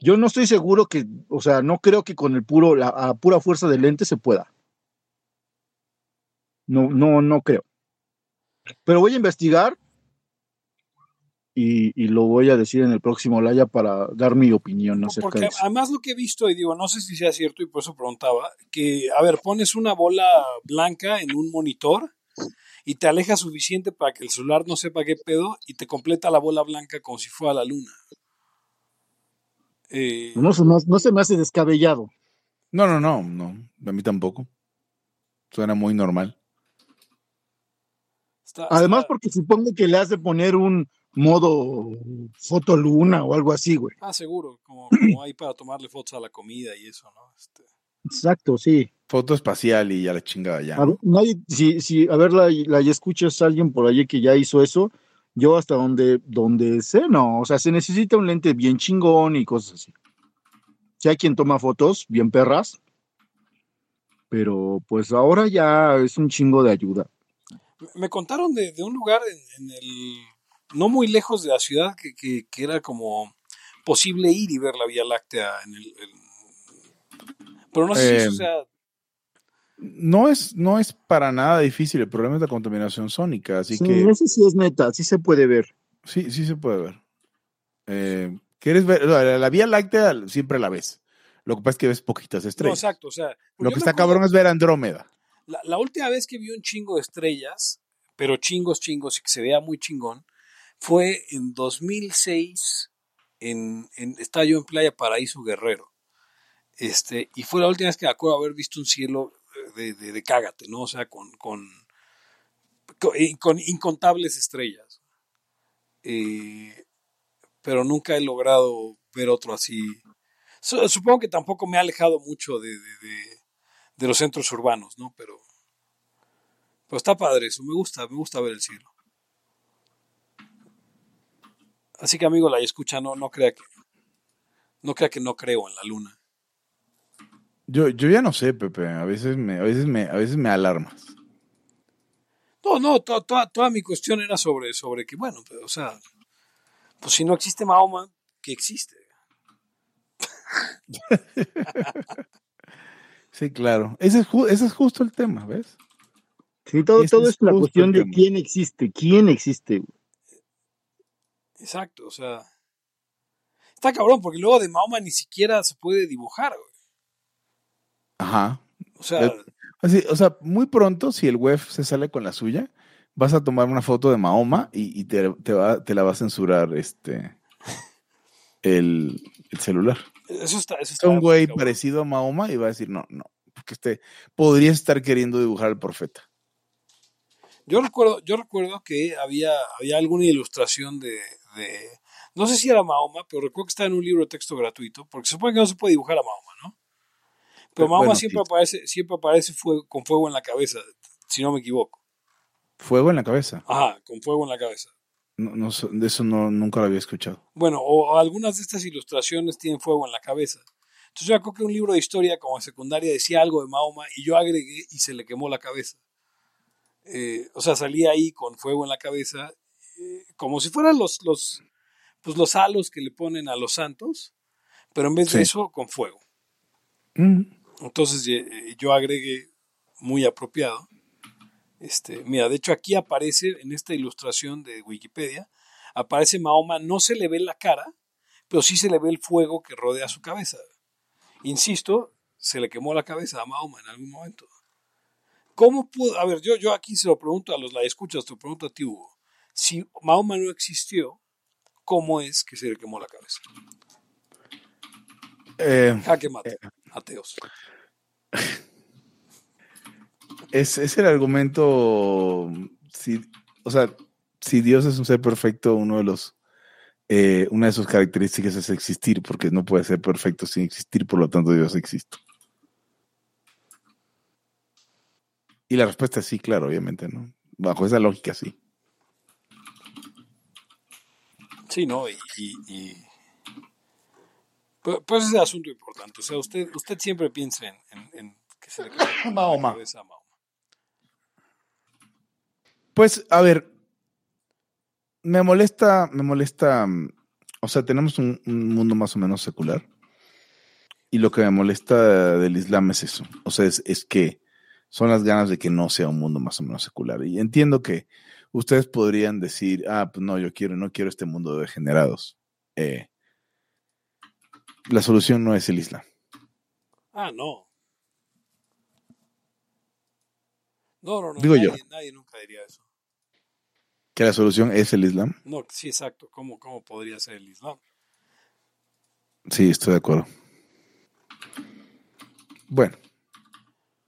Yo no estoy seguro que, o sea, no creo que con el puro, la, a pura fuerza del lente se pueda. No, no, no creo. Pero voy a investigar y, y lo voy a decir en el próximo Laya para dar mi opinión acerca Porque de eso. además lo que he visto, y digo, no sé si sea cierto y por eso preguntaba, que, a ver, pones una bola blanca en un monitor y te aleja suficiente para que el celular no sepa qué pedo y te completa la bola blanca como si fuera la luna. Eh, No, se me- no se me hace descabellado. No, no, no, no. A mí tampoco. Suena muy normal. está- Además, está- porque supongo que le has de poner un modo fotoluna o algo así, güey. Ah, seguro, como, como hay para tomarle fotos a la comida y eso, ¿no? Este, Exacto, sí. Foto espacial y ya la chingada ya. A ver, nadie, si, si, a ver, la, la y escuchas a alguien por allí que ya hizo eso, yo hasta donde, donde sé, no, o sea, se necesita un lente bien chingón y cosas así. Si hay quien toma fotos bien perras, pero pues ahora ya es un chingo de ayuda. me contaron de, de un lugar en, en el, no muy lejos de la ciudad que, que, que era como posible ir y ver la Vía Láctea en el... el- pero no sé si Eh, eso sea... No es, no es para nada difícil. El problema es la contaminación sónica. Así Sí, que eso sí es neta, sí se puede ver. sí, sí se puede ver. Eh, ¿Quieres ver? La, la Vía Láctea siempre la ves. Lo que pasa es que ves poquitas No, estrellas. exacto, o sea... Lo yo que está acuerdo- cabrón es ver Andrómeda. La, la última vez que vi un chingo de estrellas, pero chingos, chingos, y que se vea muy chingón, fue en 2006, en, en, estaba yo en Playa Paraíso Guerrero. Este, y fue la última vez que me acuerdo haber visto un cielo de, de, de cágate, ¿no? O sea, con, con, con, con incontables estrellas. Eh, pero nunca he logrado ver otro así. Su- Supongo que tampoco me ha alejado mucho de, de, de- de los centros urbanos, ¿no? Pero, pero está padre eso, me gusta, me gusta ver el cielo. Así que amigo, la escucha, no, no crea que no crea que no creo en la luna. Yo, yo ya no sé, Pepe. A veces me, a veces me, a veces me alarmas. No, no, to- toda, toda mi cuestión era sobre, sobre que, bueno, pues, o sea, pues si no existe Mahoma, ¿qué existe? Sí, claro. Ese es, ese es justo el tema, ¿ves? Sí, todo, todo es es la cuestión de quién existe, quién existe. güey. Exacto, o sea, está cabrón, porque luego de Mahoma ni siquiera se puede dibujar, güey. Ajá. O sea, Así, o sea, muy pronto, si el web se sale con la suya, vas a tomar una foto de Mahoma y, y te, te va, te la va a censurar este el, el celular. eso está, eso Está está un güey parecido a Mahoma y va a decir, no, no, porque este podría estar queriendo dibujar al profeta. Yo recuerdo, yo recuerdo que había, había alguna ilustración de, de- no sé si era Mahoma, pero recuerdo que estaba en un libro de texto gratuito, porque se supone que no se puede dibujar a Mahoma, ¿no? Pero Mahoma bueno, siempre aparece, siempre aparece fuego, con fuego en la cabeza, si no me equivoco. Fuego en la cabeza. Ajá, con fuego en la cabeza. No, no eso no, nunca lo había escuchado. Bueno, o, o algunas de estas ilustraciones tienen fuego en la cabeza. Entonces yo creo que un libro de historia como secundaria decía algo de Mahoma y yo agregué y se le quemó la cabeza. Eh, o sea, salía ahí con fuego en la cabeza, eh, como si fueran los, los, pues los halos que le ponen a los santos, pero en vez de eso, con fuego. Mm. Entonces eh, yo agregué muy apropiado. Este, mira, de hecho aquí aparece en esta ilustración de Wikipedia, aparece Mahoma, no se le ve la cara, pero sí se le ve el fuego que rodea su cabeza. Insisto, se le quemó la cabeza a Mahoma en algún momento. ¿Cómo pudo? A ver, yo, yo aquí se lo pregunto a los la escuchas, te lo pregunto a ti, Hugo. Si Mahoma no existió, ¿cómo es que se le quemó la cabeza? Eh, Jaque mate, ateos. es, es el argumento, si, o sea, si Dios es un ser perfecto, uno de los, eh, una de sus características es existir, porque no puede ser perfecto sin existir, por lo tanto Dios existe. Y la respuesta es sí, claro, obviamente, ¿no? Bajo esa lógica, sí. Sí, ¿no? Y, y, y- Pues, pues ese es el asunto importante. O sea, usted, usted siempre piensa en, en- en que se le la Mahoma. cabeza a Mahoma. Pues, a ver, me molesta, me molesta, o sea, tenemos un, un mundo más o menos secular. Y lo que me molesta del Islam es eso. O sea, es, es que son las ganas de que no sea un mundo más o menos secular. Y entiendo que ustedes podrían decir, ah, pues no, yo quiero, no quiero este mundo de degenerados. Eh, la solución no es el Islam. Ah, no. No, no, no. Digo nadie, yo. nadie nunca diría eso. Que la solución es el Islam. No, sí, exacto. ¿Cómo, cómo podría ser el Islam? Sí, estoy de acuerdo. Bueno,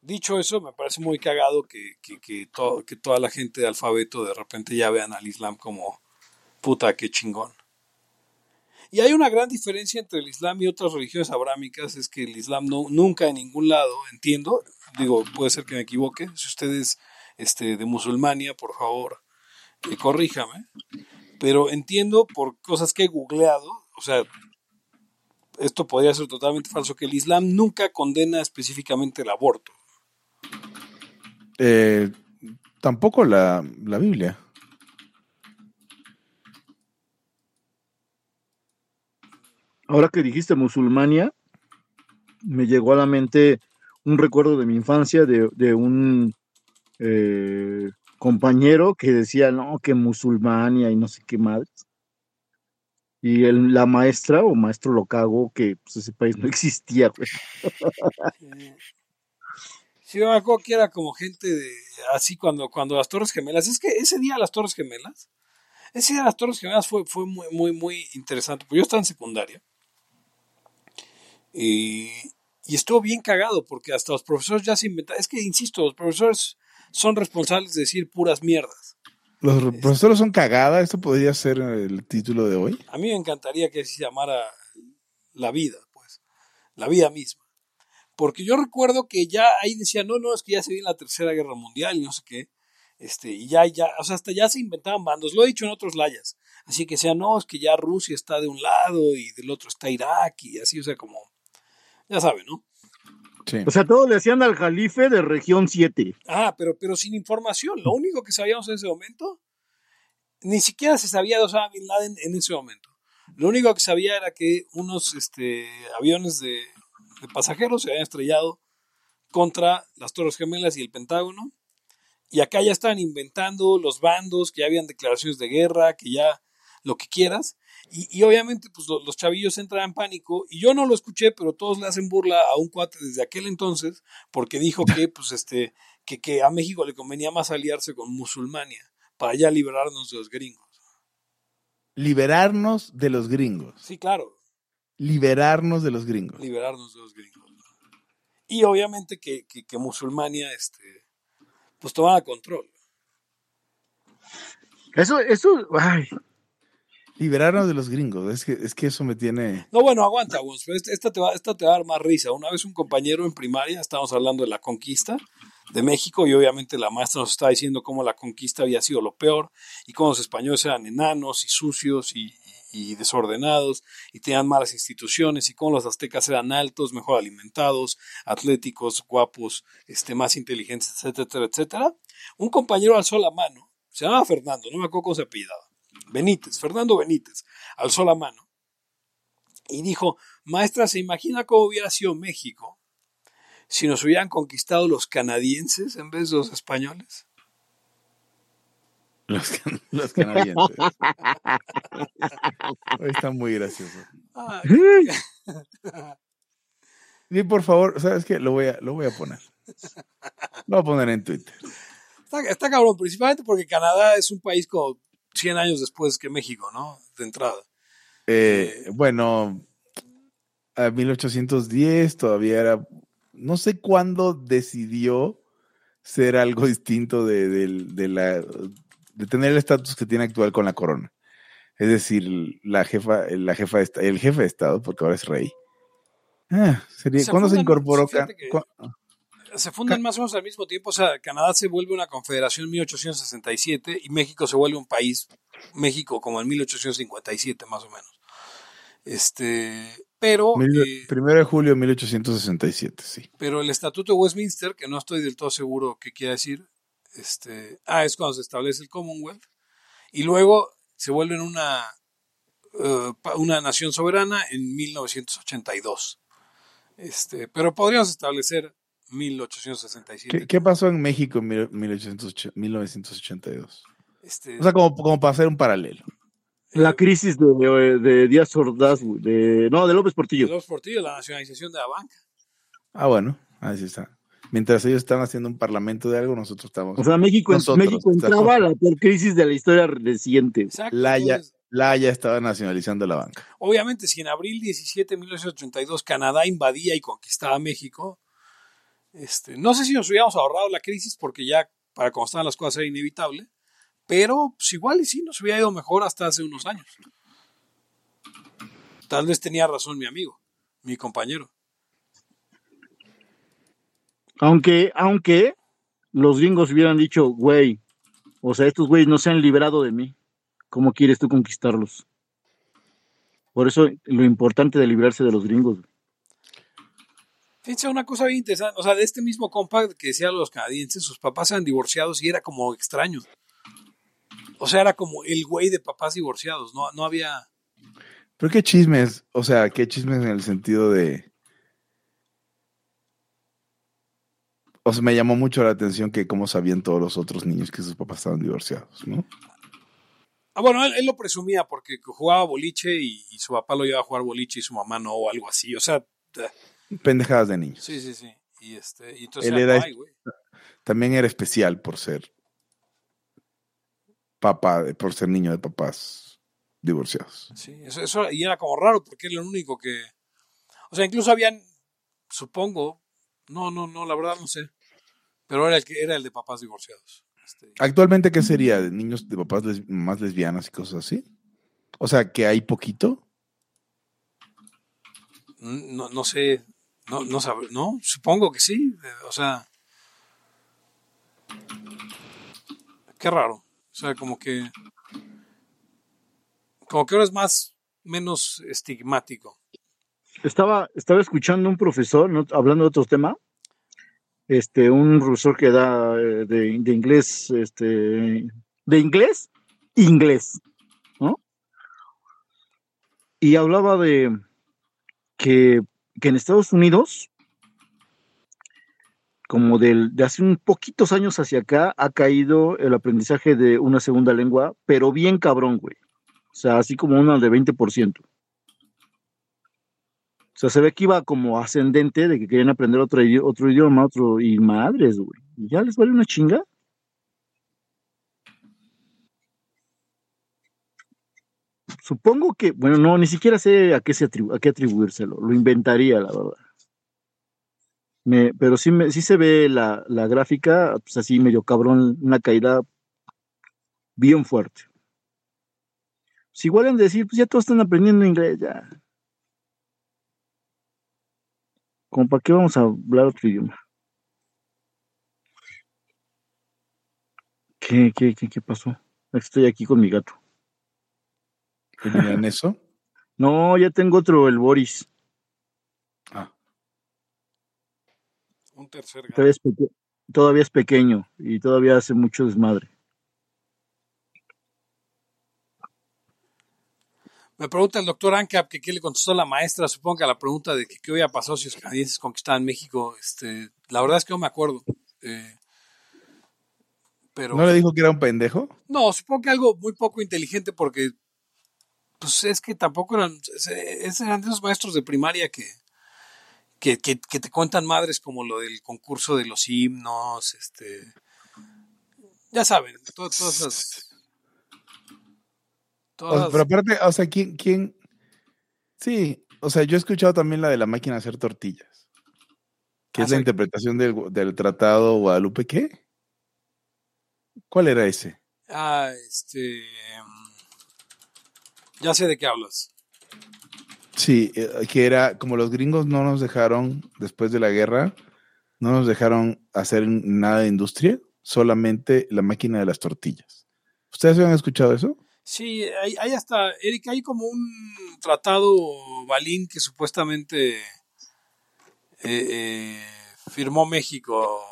Dicho eso, me parece muy cagado que, que, que, to- que toda la gente de alfabeto de repente ya vean al Islam como puta, qué chingón. Y hay una gran diferencia entre el Islam y otras religiones abrámicas, es que el Islam no, nunca en ningún lado, entiendo, digo, puede ser que me equivoque, si usted es este, de musulmania, por favor, eh, corríjame, pero entiendo por cosas que he googleado, o sea, esto podría ser totalmente falso, que el Islam nunca condena específicamente el aborto. eh, tampoco la, la Biblia. Ahora que dijiste musulmania, me llegó a la mente un recuerdo de mi infancia de, un eh, compañero que decía, no, que musulmania y no sé qué más. Y el- la maestra o maestro lo cago que pues, ese país no existía. Eh, Sí, me acuerdo que era como gente de, así cuando, cuando las Torres Gemelas. Es que ese día las Torres Gemelas, ese día las Torres Gemelas fue, fue muy, muy, muy interesante. Porque yo estaba en secundaria. Y, Y estuvo bien cagado porque hasta los profesores ya se inventaron. Es que, insisto, los profesores son responsables de decir puras mierdas. Los profesores son cagada, esto podría ser el título de hoy. A mí me encantaría que se llamara la vida, pues, la vida misma. Porque yo recuerdo que ya ahí decía, no, no, es que ya se viene la tercera guerra mundial y no sé qué. Este, y ya, ya, o sea, hasta ya se inventaban bandos, lo he dicho en otros layas. Así que sea, no, es que ya Rusia está de un lado y del otro está Irak y así, o sea, como, ya saben, ¿no? Sí. O sea, todo le hacían al jalife de región 7. Ah, pero, pero sin información. Lo único que sabíamos en ese momento, ni siquiera se sabía de Osama Bin Laden en ese momento. Lo único que sabía era que unos este, aviones de, de pasajeros se habían estrellado contra las Torres Gemelas y el Pentágono. Y acá ya estaban inventando los bandos, que ya habían declaraciones de guerra, que ya lo que quieras. Y, obviamente, pues los, chavillos entran en pánico. Y yo no lo escuché, pero todos le hacen burla a un cuate desde aquel entonces, porque dijo que, pues, este, que, que a México le convenía más aliarse con Musulmania para ya liberarnos de los gringos. Liberarnos de los gringos. Sí, claro. Liberarnos de los gringos. Liberarnos de los gringos. Y obviamente que, que, que Musulmania, este, pues tomaba control. Eso, eso, ay, Liberarnos de los gringos, es que, es que eso me tiene... No, bueno, aguanta, esta te, va, esta te va a dar más risa. Una vez un compañero en primaria, estábamos hablando de la conquista de México y obviamente la maestra nos estaba diciendo cómo la conquista había sido lo peor y cómo los españoles eran enanos y sucios y, desordenados y tenían malas instituciones y cómo los aztecas eran altos, mejor alimentados, atléticos, guapos, este, más inteligentes, etcétera, etcétera. Un compañero alzó la mano, se llamaba Fernando, no me acuerdo cómo se apellidaba Benítez, Fernando Benítez, alzó la mano y dijo, maestra, ¿se imagina cómo hubiera sido México si nos hubieran conquistado los canadienses en vez de los españoles? Los, canadienses. Están muy graciosos. y por favor, ¿sabes qué? Lo voy a, lo voy a poner. Lo voy a poner en Twitter. Está, está cabrón, principalmente porque Canadá es un país como 100 años después que México, ¿no? De entrada. Eh, bueno, a 1810 todavía era, no sé cuándo decidió ser algo distinto de, la, de tener el estatus que tiene actual con la corona. Es decir, la jefa, la jefa el jefe de Estado, porque ahora es rey. Ah, sería, ¿Cuándo se incorporó? Se fundan más o menos al mismo tiempo. O sea, Canadá se vuelve una confederación en 1867 y México se vuelve un país, México como en 1857 más o menos. Este, pero... Eh, primero de julio de 1867, sí. Pero el Estatuto de Westminster, que no estoy del todo seguro qué quiere decir, este, ah, es cuando se establece el Commonwealth, y luego se vuelven una, eh, una nación soberana en 1982. Este, pero podríamos establecer 1867. ¿Qué, pasó en México en 1982? Este, o sea, como, como para hacer un paralelo. La crisis de, de Díaz Ordaz, de, no, de López Portillo. De López Portillo, la nacionalización de la banca. Ah, bueno, así está. Mientras ellos están haciendo un parlamento de algo, nosotros estamos. O sea, México, México entraba a la peor crisis de la historia reciente. Exacto. La la estaba nacionalizando la banca. Obviamente, si en abril 17 de 1982 Canadá invadía y conquistaba México, este, no sé si nos hubiéramos ahorrado la crisis porque ya para cómo estaban las cosas era inevitable, pero pues igual y sí nos hubiera ido mejor hasta hace unos años. Tal vez tenía razón mi amigo, mi compañero. Aunque, aunque los gringos hubieran dicho, güey, o sea, estos güeyes no se han librado de mí, ¿cómo quieres tú conquistarlos? Por eso lo importante de librarse de los gringos. Fíjense una cosa bien interesante, o sea, de este mismo compact que decía los canadienses, sus papás eran divorciados y era como extraño. O sea, era como el güey de papás divorciados, no, no había... Pero qué chismes, o sea, qué chismes en el sentido de... O sea, me llamó mucho la atención que cómo sabían todos los otros niños que sus papás estaban divorciados, ¿no? Ah, bueno, él, lo presumía porque jugaba boliche y, su papá lo llevaba a jugar boliche y su mamá no, o algo así. O sea, pendejadas de niños. Sí, sí, sí. Y, este, y entonces también era especial por ser papá, por ser niño de papás divorciados. Sí, eso, eso, y era como raro porque era el único que... O sea, incluso habían supongo. No, no, no, la verdad no sé. Pero era el que era el de papás divorciados. Este, Actualmente, ¿qué sería? ¿De niños de papás les- más lesbianas y cosas así? O sea, que hay poquito. no, no sé, no, no sabe, no, supongo que sí. O sea, qué raro. O sea, como que, como que ahora es más, menos estigmático. Estaba, estaba escuchando un profesor, ¿no? hablando de otro tema, este, un profesor que da eh, de, de inglés, este, de inglés, inglés, ¿no? Y hablaba de que, que en Estados Unidos, como de hace un poquitos años hacia acá, ha caído el aprendizaje de una segunda lengua, pero bien cabrón, güey. O sea, así como una de 20%. O sea, se ve que iba como ascendente de que querían aprender otro, idi- otro idioma, otro, y madres, güey. ¿Y ¿Ya les vale una chinga? Supongo que, bueno, no, ni siquiera sé a qué, se a qué atribuírselo. Lo inventaría, la verdad. Me, pero sí, me, sí se ve la, la gráfica, pues así medio cabrón, una caída bien fuerte. Si igual en decir, pues ya todos están aprendiendo inglés, ya. ¿Como para qué vamos a hablar otro idioma? ¿Qué, qué, qué, qué pasó? Estoy aquí con mi gato. ¿Tenían eso? No, ya tengo otro, el Boris. Ah, Un tercer gato. Todavía es, todavía es pequeño y todavía hace mucho desmadre. Me pregunta el doctor Ancap que qué le contestó la maestra, supongo que a la pregunta de que qué hubiera pasado si los canadienses conquistaban México, este, la verdad es que no me acuerdo. Eh, pero ¿No le dijo que era un pendejo? no, supongo que algo muy poco inteligente porque pues es que tampoco eran, eran de esos maestros de primaria que, que, que, que te cuentan madres como lo del concurso de los himnos, este, ya saben, to- todas esas... O todas- pero aparte, o sea, ¿quién, quién? Sí, o sea, yo he escuchado también la de la máquina de hacer tortillas. Que Ah, es la sí. interpretación del, del tratado Guadalupe, ¿qué? ¿Cuál era ese? Ah, este. Ya sé de qué hablas. Sí, eh, que era como los gringos no nos dejaron, después de la guerra, no nos dejaron hacer nada de industria, solamente la máquina de las tortillas. ¿Ustedes habían escuchado eso? Sí, hay, hay hasta, Eric, hay como un tratado Balín que supuestamente eh, eh, firmó México,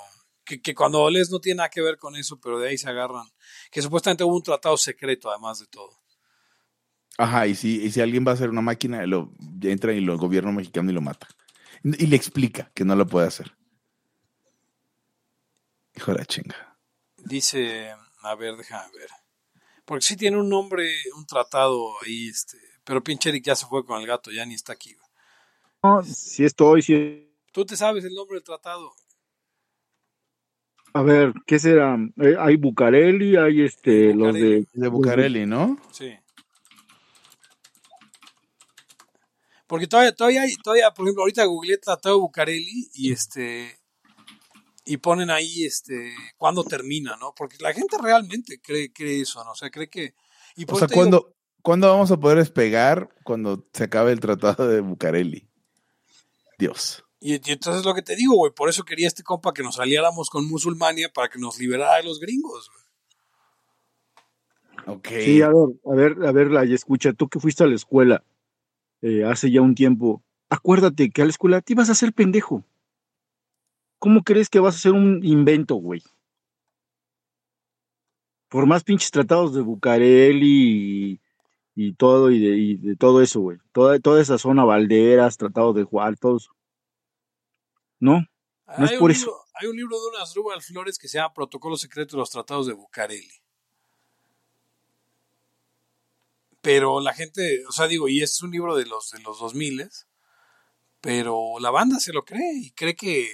que, que cuando lees no tiene nada que ver con eso, pero de ahí se agarran, que supuestamente hubo un tratado secreto además de todo. Ajá, y si, y si alguien va a hacer una máquina, lo, entra y lo, el gobierno mexicano y lo mata. Y le explica que no lo puede hacer. Hijo de la chinga. Dice, a ver, déjame ver. Porque sí tiene un nombre, un tratado ahí, este, pero pinche Eric ya se fue con el gato, ya ni está aquí. No, sí estoy, sí. ¿Tú te sabes el nombre del tratado? A ver, ¿qué será? Eh, hay Bucareli, hay este, los de... De Bucareli, ¿no? Sí. Porque todavía, todavía hay, todavía, por ejemplo, ahorita googleé Tratado de Bucareli y este y ponen ahí este cuándo termina, ¿no? Porque la gente realmente cree, cree eso, ¿no? O sea, cree que. Y O sea, digo, ¿cuándo, ¿cuándo vamos a poder despegar cuando se acabe el tratado de Bucareli? Dios. y, y entonces lo que te digo, güey, por eso quería este compa que nos aliáramos con Musulmania para que nos liberara de los gringos, güey. Ok. Sí, a ver, a ver, a ver, la escucha, tú que fuiste a la escuela eh, hace ya un tiempo, acuérdate que a la escuela te ibas a hacer pendejo. ¿Cómo crees que vas a hacer un invento, güey? Por más pinches tratados de Bucareli y, y todo, y de, y de todo eso, güey. Toda, toda esa zona, Valderas, tratados de Juárez. ¿No? No es hay, un por libro, eso. hay un libro de unas Rubal Flores que se llama Protocolo Secreto de los Tratados de Bucareli. Pero la gente, o sea, digo, y es un libro de los de los 2000 pero la banda se lo cree y cree que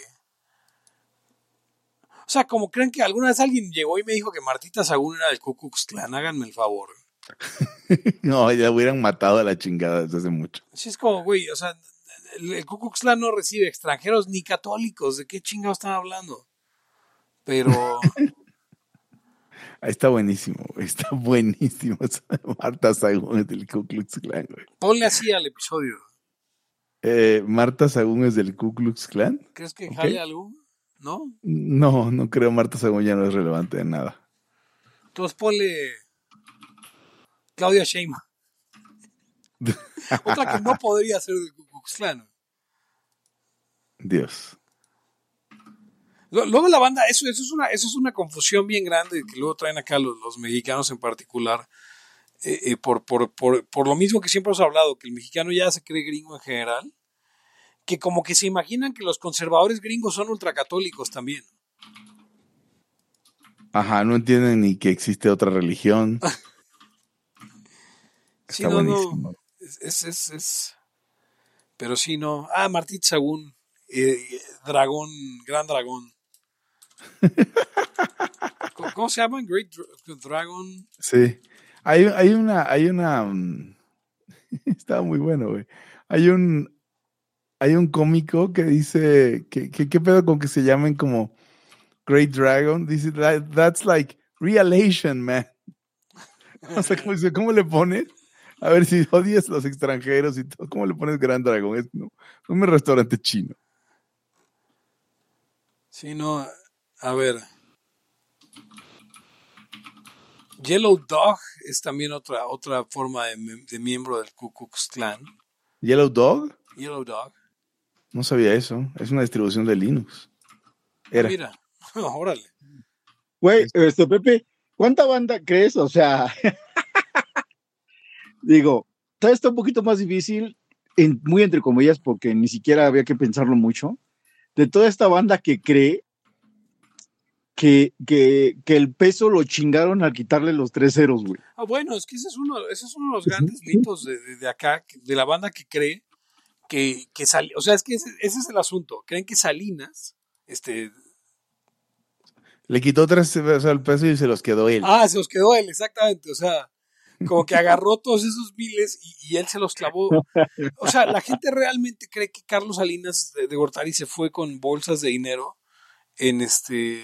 o sea, como creen que alguna vez alguien llegó y me dijo que Martita Sagún era del Ku Klux Klan, háganme el favor. No, ya hubieran matado a la chingada desde hace mucho. Sí, es como, güey, o sea, el, el Ku Klux Klan no recibe extranjeros ni católicos. ¿De qué chingados están hablando? Pero está buenísimo, güey, está buenísimo. Marta Sagún es del Ku Klux Klan, güey. ponle así al episodio. Eh, Marta Sagún es del Ku Klux Klan. ¿Crees que Ok. jale algo? ¿No? No, no creo. Marta Sagún ya no es relevante de nada. Entonces ponle Claudia Sheinbaum. Otra que no podría ser del Ku Klux Klan. Dios. Luego la banda, eso, eso, es una, eso es una confusión bien grande que luego traen acá los, los mexicanos en particular, eh, eh, por, por, por, por lo mismo que siempre hemos hablado, que el mexicano ya se cree gringo en general, que como que se imaginan que los conservadores gringos son ultracatólicos también. Ajá, no entienden ni que existe otra religión. Está no, buenísimo. es, es, es, es- Pero sí, no. Ah, Martín Sagún, eh, dragón, gran dragón. ¿Cómo, se llaman? Great Dra- Dragon. Sí. Hay, hay una, hay una. mm, Está muy bueno, güey. Hay un. Hay un cómico que dice. que que- ¿Qué pedo con que se llamen como Great Dragon? Dice, "That- that's like real Asian, man. O sea, ¿cómo, dice, ¿cómo le pones? A ver si odias los extranjeros y todo. ¿Cómo le pones Gran Dragón? Es no, un restaurante chino. Sí, no. A ver. Yellow Dog es también otra, otra forma de, de miembro del Ku Klux Klan. Yellow Dog. Yellow Dog. No sabía eso. Es una distribución de Linux. Era. Mira, órale. Güey, este, Pepe, ¿cuánta banda crees? O sea, digo, todo está un poquito más difícil, en- muy entre comillas, porque ni siquiera había que pensarlo mucho, de toda esta banda que cree que, que, que el peso lo chingaron al quitarle los tres ceros, güey. Ah, bueno, es que ese es uno, ese es uno de los grandes mitos de, de- de acá, de la banda que cree que, que Sal- o sea, es que ese, ese es el asunto. Creen que Salinas, este, Le quitó tres o sea, el peso y se los quedó él. ah, se los quedó él, exactamente, o sea, como que agarró todos esos miles y, y él se los clavó. O sea, la gente realmente cree que Carlos Salinas de, de Gortari se fue con bolsas de dinero en este.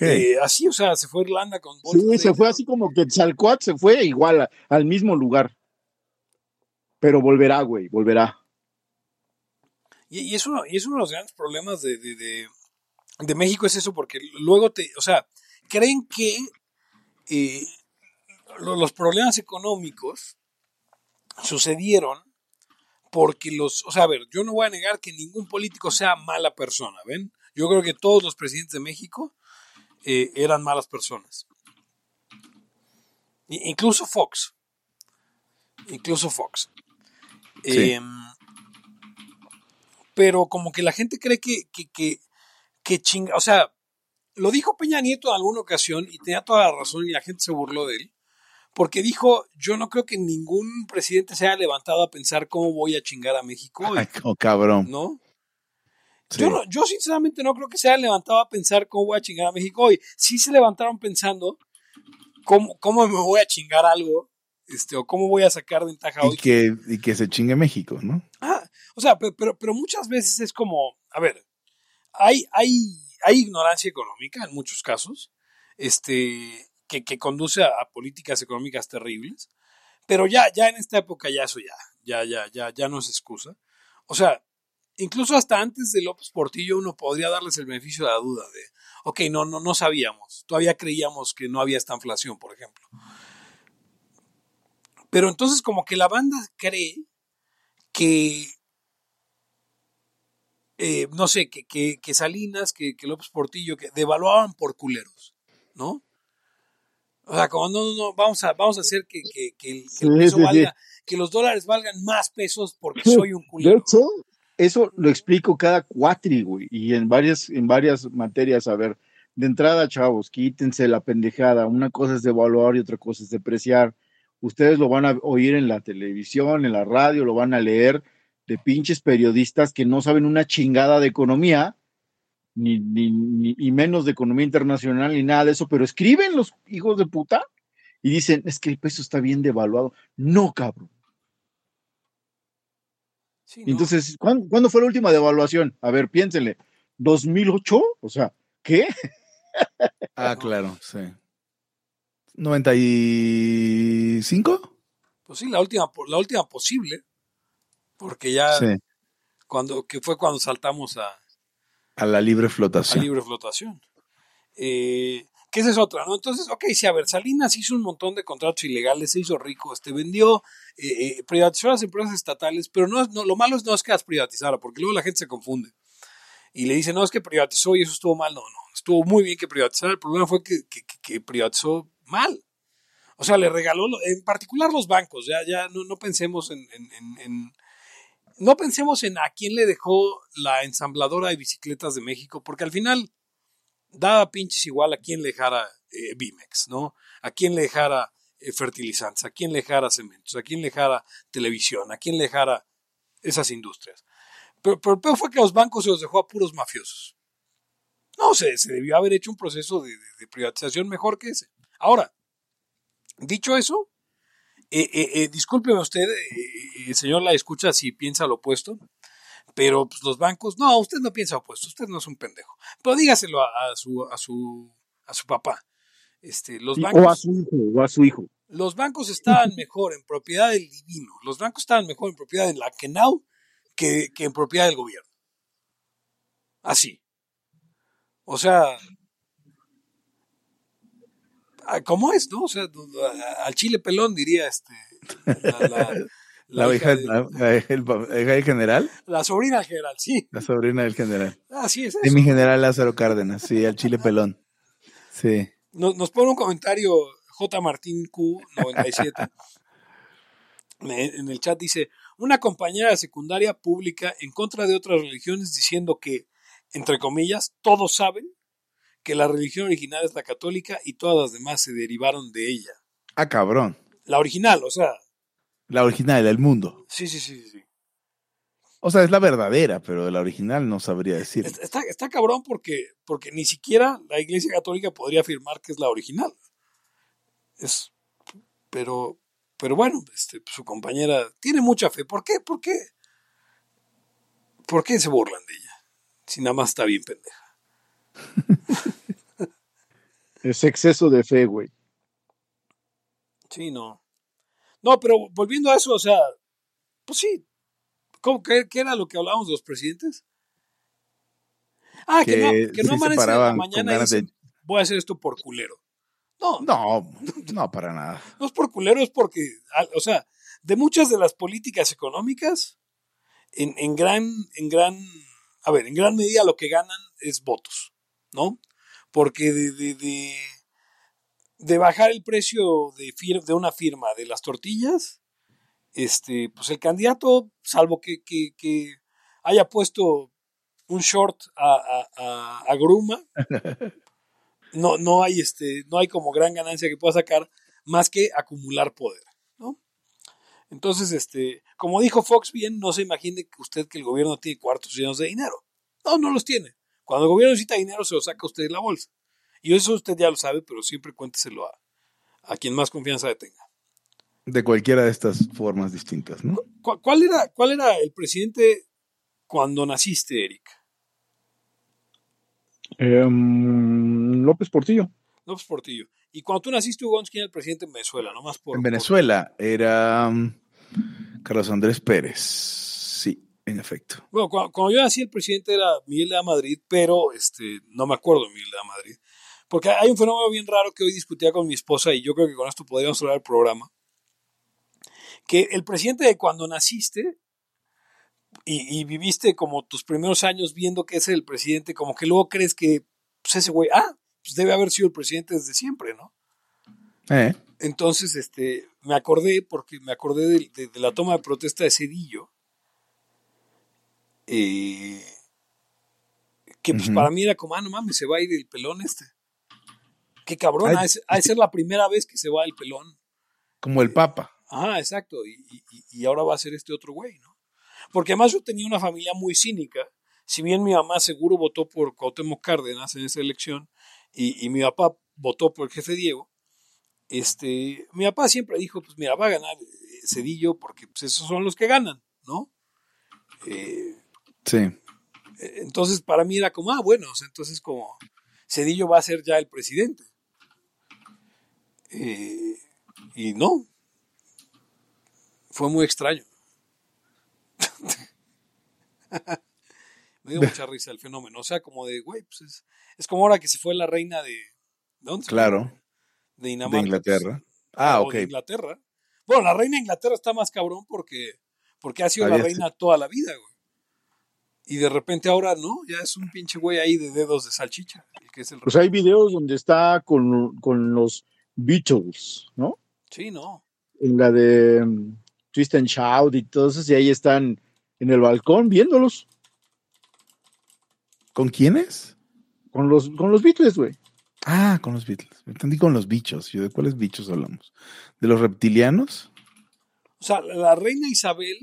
Eh, así, o sea, se fue a Irlanda con bolsas Sí, se fue así como que Tzalcoatl se fue igual a- al mismo lugar. Pero volverá, güey, volverá. Y, y es uno, y es uno de los grandes problemas de, de, de- de México, es eso, porque luego te, o sea, creen que eh, lo- los problemas económicos sucedieron porque los, o sea, a ver, yo no voy a negar que ningún político sea mala persona, ¿ven? Yo creo que todos los presidentes de México eh, eran malas personas. Incluso Fox. Incluso Fox. Sí. Em, pero como que la gente cree que, que, que, que chinga, o sea, lo dijo Peña Nieto en alguna ocasión y tenía toda la razón y la gente se burló de él, porque dijo, yo no creo que ningún presidente se haya levantado a pensar cómo voy a chingar a México oh, cabrón. ¿no? Sí. Yo, no- yo sinceramente no creo que se hayan levantado a pensar cómo voy a chingar a México hoy. Sí se levantaron pensando cómo, cómo me voy a chingar algo, este, o cómo voy a sacar ventaja hoy. Y que, y que se chingue México, ¿no? Ah, o sea, pe- pero, pero muchas veces es como, a ver, hay, hay, hay ignorancia económica en muchos casos, este, que, que conduce a, a políticas económicas terribles, pero ya, ya en esta época ya eso ya, ya, ya, ya, ya no es excusa. O sea, incluso hasta antes de López Portillo uno podría darles el beneficio de la duda de, ok, no, no, no sabíamos, todavía creíamos que no había esta inflación, por ejemplo. Pero entonces como que la banda cree que, eh, no sé, que, que, que Salinas, que, que López Portillo, que devaluaban por culeros, ¿no? O sea, como no, no, no, vamos a, vamos a hacer que, que, que el, el peso valga, que los dólares valgan más pesos porque soy un De culero. hecho, eso lo explico cada cuatri, y en varias, en varias materias. A ver, de entrada, chavos, quítense la pendejada. Una cosa es devaluar y otra cosa es depreciar. Ustedes lo van a oír en la televisión, en la radio, lo van a leer de pinches periodistas que no saben una chingada de economía, ni, ni, ni- y menos de economía internacional, ni nada de eso, pero escriben los hijos de puta y dicen, es que el peso está bien devaluado. No, cabrón. Sí, Y no. Entonces, ¿cuándo, cuándo fue la última devaluación? A ver, piénsenle. ¿2008? O sea, ¿qué? Ah, claro, sí. ¿95? Pues sí, la última, la última posible, porque ya Sí. cuando, que fue cuando saltamos a, A la libre a flotación. libre flotación. Eh, que esa es otra, ¿no? Entonces, ok, si a ver, Salinas hizo un montón de contratos ilegales, se hizo rico, este, vendió, eh, eh, privatizó las empresas estatales, pero no, no, lo malo es no es que las privatizara, porque luego la gente se confunde. Y le dice, no, es que privatizó y eso estuvo mal. No, no, estuvo muy bien que privatizara. El problema fue que, que- que- privatizó mal. O sea, le regaló, en particular los bancos, ya, ya no, no pensemos en, en- en- en- no pensemos en a quién le dejó la ensambladora de bicicletas de México, porque al final daba pinches igual a quién le dejara eh, Bimex, ¿no? A quién le dejara eh, fertilizantes, a quién le dejara cementos, a quién le dejara televisión, a quién le dejara esas industrias. Pero, pero el peor fue que los bancos se los dejó a puros mafiosos. No, se, se debió haber hecho un proceso de, privatización mejor que ese. Ahora, dicho eso, eh, discúlpeme usted, señor la escucha, si piensa lo opuesto, pero pues, los bancos, no, usted no piensa opuesto, usted no es un pendejo. Pero dígaselo a, a su, a, su, a su papá. Este, los, Sí, bancos, o a su hijo, o a su hijo. los bancos estaban mejor en propiedad del divino, los bancos estaban mejor en propiedad de la Kenau que, que en propiedad del gobierno. Así. O sea, ah, ¿cómo es, no? O sea, al chile pelón diría este. La, la- La, la hija, hija de- la, la hija del, pa- la hija del general, la sobrina del general, sí. la sobrina del general. Así es De eso. mi general Lázaro Cárdenas, sí, al chile pelón. Sí. Nos, nos pone un comentario J. Martín Q97. Me- En el chat dice, una compañera de secundaria pública en contra de otras religiones diciendo que, entre comillas, todos saben que la religión original es la católica y todas las demás se derivaron de ella. Ah, cabrón. La original, o sea, La original del mundo. sí, sí, sí, sí. O sea, es la verdadera, pero de la original no sabría decir. Está, está- está cabrón porque, porque ni siquiera la Iglesia Católica podría afirmar que es la original. Es, pero, pero bueno, este, su compañera tiene mucha fe. ¿Por qué? ¿Por qué? ¿Por qué se burlan de ella? Si nada más está bien pendeja. Es exceso de fe, güey. Sí, no. No, pero volviendo a eso, o sea, pues sí. ¿Cómo, qué, qué era lo que hablábamos de los presidentes? Ah, que, Que no, que no amanecen en la mañana y de- voy a hacer esto por culero. No, No, no, para nada. No es por culero, es porque, o sea, de muchas de las políticas económicas, en, en gran, en gran, a ver, en gran medida lo que ganan es votos, ¿no? Porque de, de, de, de bajar el precio de, fir- de una firma de las tortillas, este, pues el candidato, salvo que, que, que haya puesto un short a, a, a- a Gruma, no, no hay este, no hay como gran ganancia que pueda sacar más que acumular poder, ¿no? Entonces, este, como dijo Fox bien, no se imagine que usted que el gobierno tiene cuartos llenos de dinero. No, no los tiene. Cuando el gobierno necesita dinero, se lo saca usted de la bolsa. Y eso usted ya lo sabe, pero siempre cuénteselo a, a quien más confianza le tenga. De cualquiera de estas formas distintas, ¿no? ¿Cu- ¿Cuál era, cuál era el presidente cuando naciste, Eric? Em, López Portillo. López Portillo. Y cuando tú naciste, Hugo, ¿quién era el presidente en Venezuela? Nomás por, En por- Venezuela era um, Carlos Andrés Pérez. Sí, en efecto. Bueno, cuando, cuando yo nací, el presidente era Miguel de la Madrid, pero este, no me acuerdo de Miguel de la Madrid. Porque hay un fenómeno bien raro que hoy discutía con mi esposa y yo creo que con esto podríamos hablar el programa. Que el presidente de cuando naciste y, y viviste como tus primeros años viendo que es el presidente, como que luego crees que pues ese güey, ah, pues debe haber sido el presidente desde siempre, ¿no? Eh, Entonces, este, me acordé, porque me acordé de, de- de la toma de protesta de Cedillo, eh, que pues para mí era como, ah, no mames, se va a ir el pelón este. Qué cabrón, Ay, ha de ser- ha de ser la primera vez que se va el pelón. como el Papa. Ajá, exacto, y, y- y- ahora va a ser este otro güey, ¿no? Porque además yo tenía una familia muy cínica, si bien mi mamá seguro votó por Cuauhtémoc Cárdenas en esa elección, y, y mi papá votó por el jefe Diego, este, mi papá siempre dijo, pues mira, va a ganar eh, Cedillo porque pues, esos son los que ganan, ¿no? Eh, Sí. entonces, para mí era como, ah, bueno, entonces como Cedillo va a ser ya el presidente. Eh, y no. Fue muy extraño. Me dio mucha risa el fenómeno. O sea, como de, güey, pues es, es como ahora que se fue la reina de... ¿De dónde? Claro. De Dinamarca. De Inglaterra. Ah, o ok. de Inglaterra. Bueno, la reina de Inglaterra está más cabrón porque, porque ha sido la reina toda la vida, güey. Y de repente ahora no, ya es un pinche güey ahí de dedos de salchicha, el que es el Pues hay videos donde está con, con los Beatles, ¿no? Sí, no. En la de mm, Twist and Shout y todo eso, y ahí están en el balcón viéndolos ¿Con quiénes? con los, con los Beatles, güey. Ah, con los Beatles. Me entendí con los bichos. Yo, ¿De cuáles bichos hablamos? ¿De los reptilianos? O sea, la reina Isabel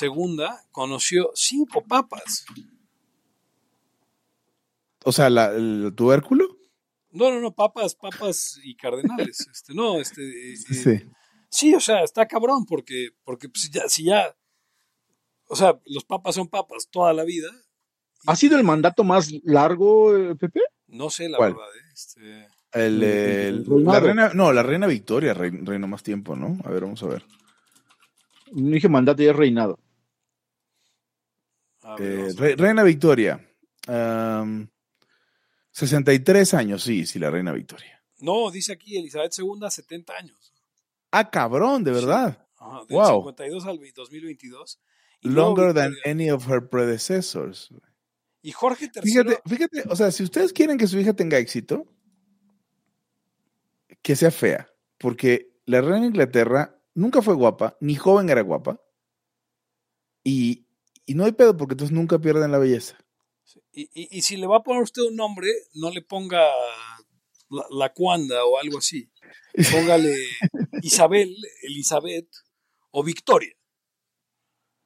II conoció cinco papas. O sea, la- el tubérculo. No, no, no, papas, papas y cardenales. Este, no, este, eh, eh, Sí. sí, o sea, está cabrón porque, porque pues, ya, si ya, o sea, los papas son papas toda la vida. ¿Ha sido el mandato más largo, eh, Pepe? No sé la ¿Cuál? verdad, ¿eh? Este, El, el- El reinado. la reina, no, la reina Victoria rein- reinó más tiempo, ¿no? A ver, vamos a ver. No dije mandato, ya es reinado. ver, Eh, re- reina Victoria. 63 años, sí, sí, la reina Victoria. No, dice aquí Elizabeth II, 70 años. Ah, cabrón, de verdad. Ajá, del Wow. 52 al 2022. Y luego Longer than any of her predecessors. Y Jorge III. Fíjate, fíjate, o sea, si ustedes quieren que su hija tenga éxito, que sea fea, porque la reina de Inglaterra nunca fue guapa, ni joven era guapa, y, y no hay pedo porque entonces nunca pierden la belleza. Y, y- y si le va a poner usted un nombre, no le ponga la, la Cuanda o algo así. Póngale Isabel, Elizabeth o Victoria.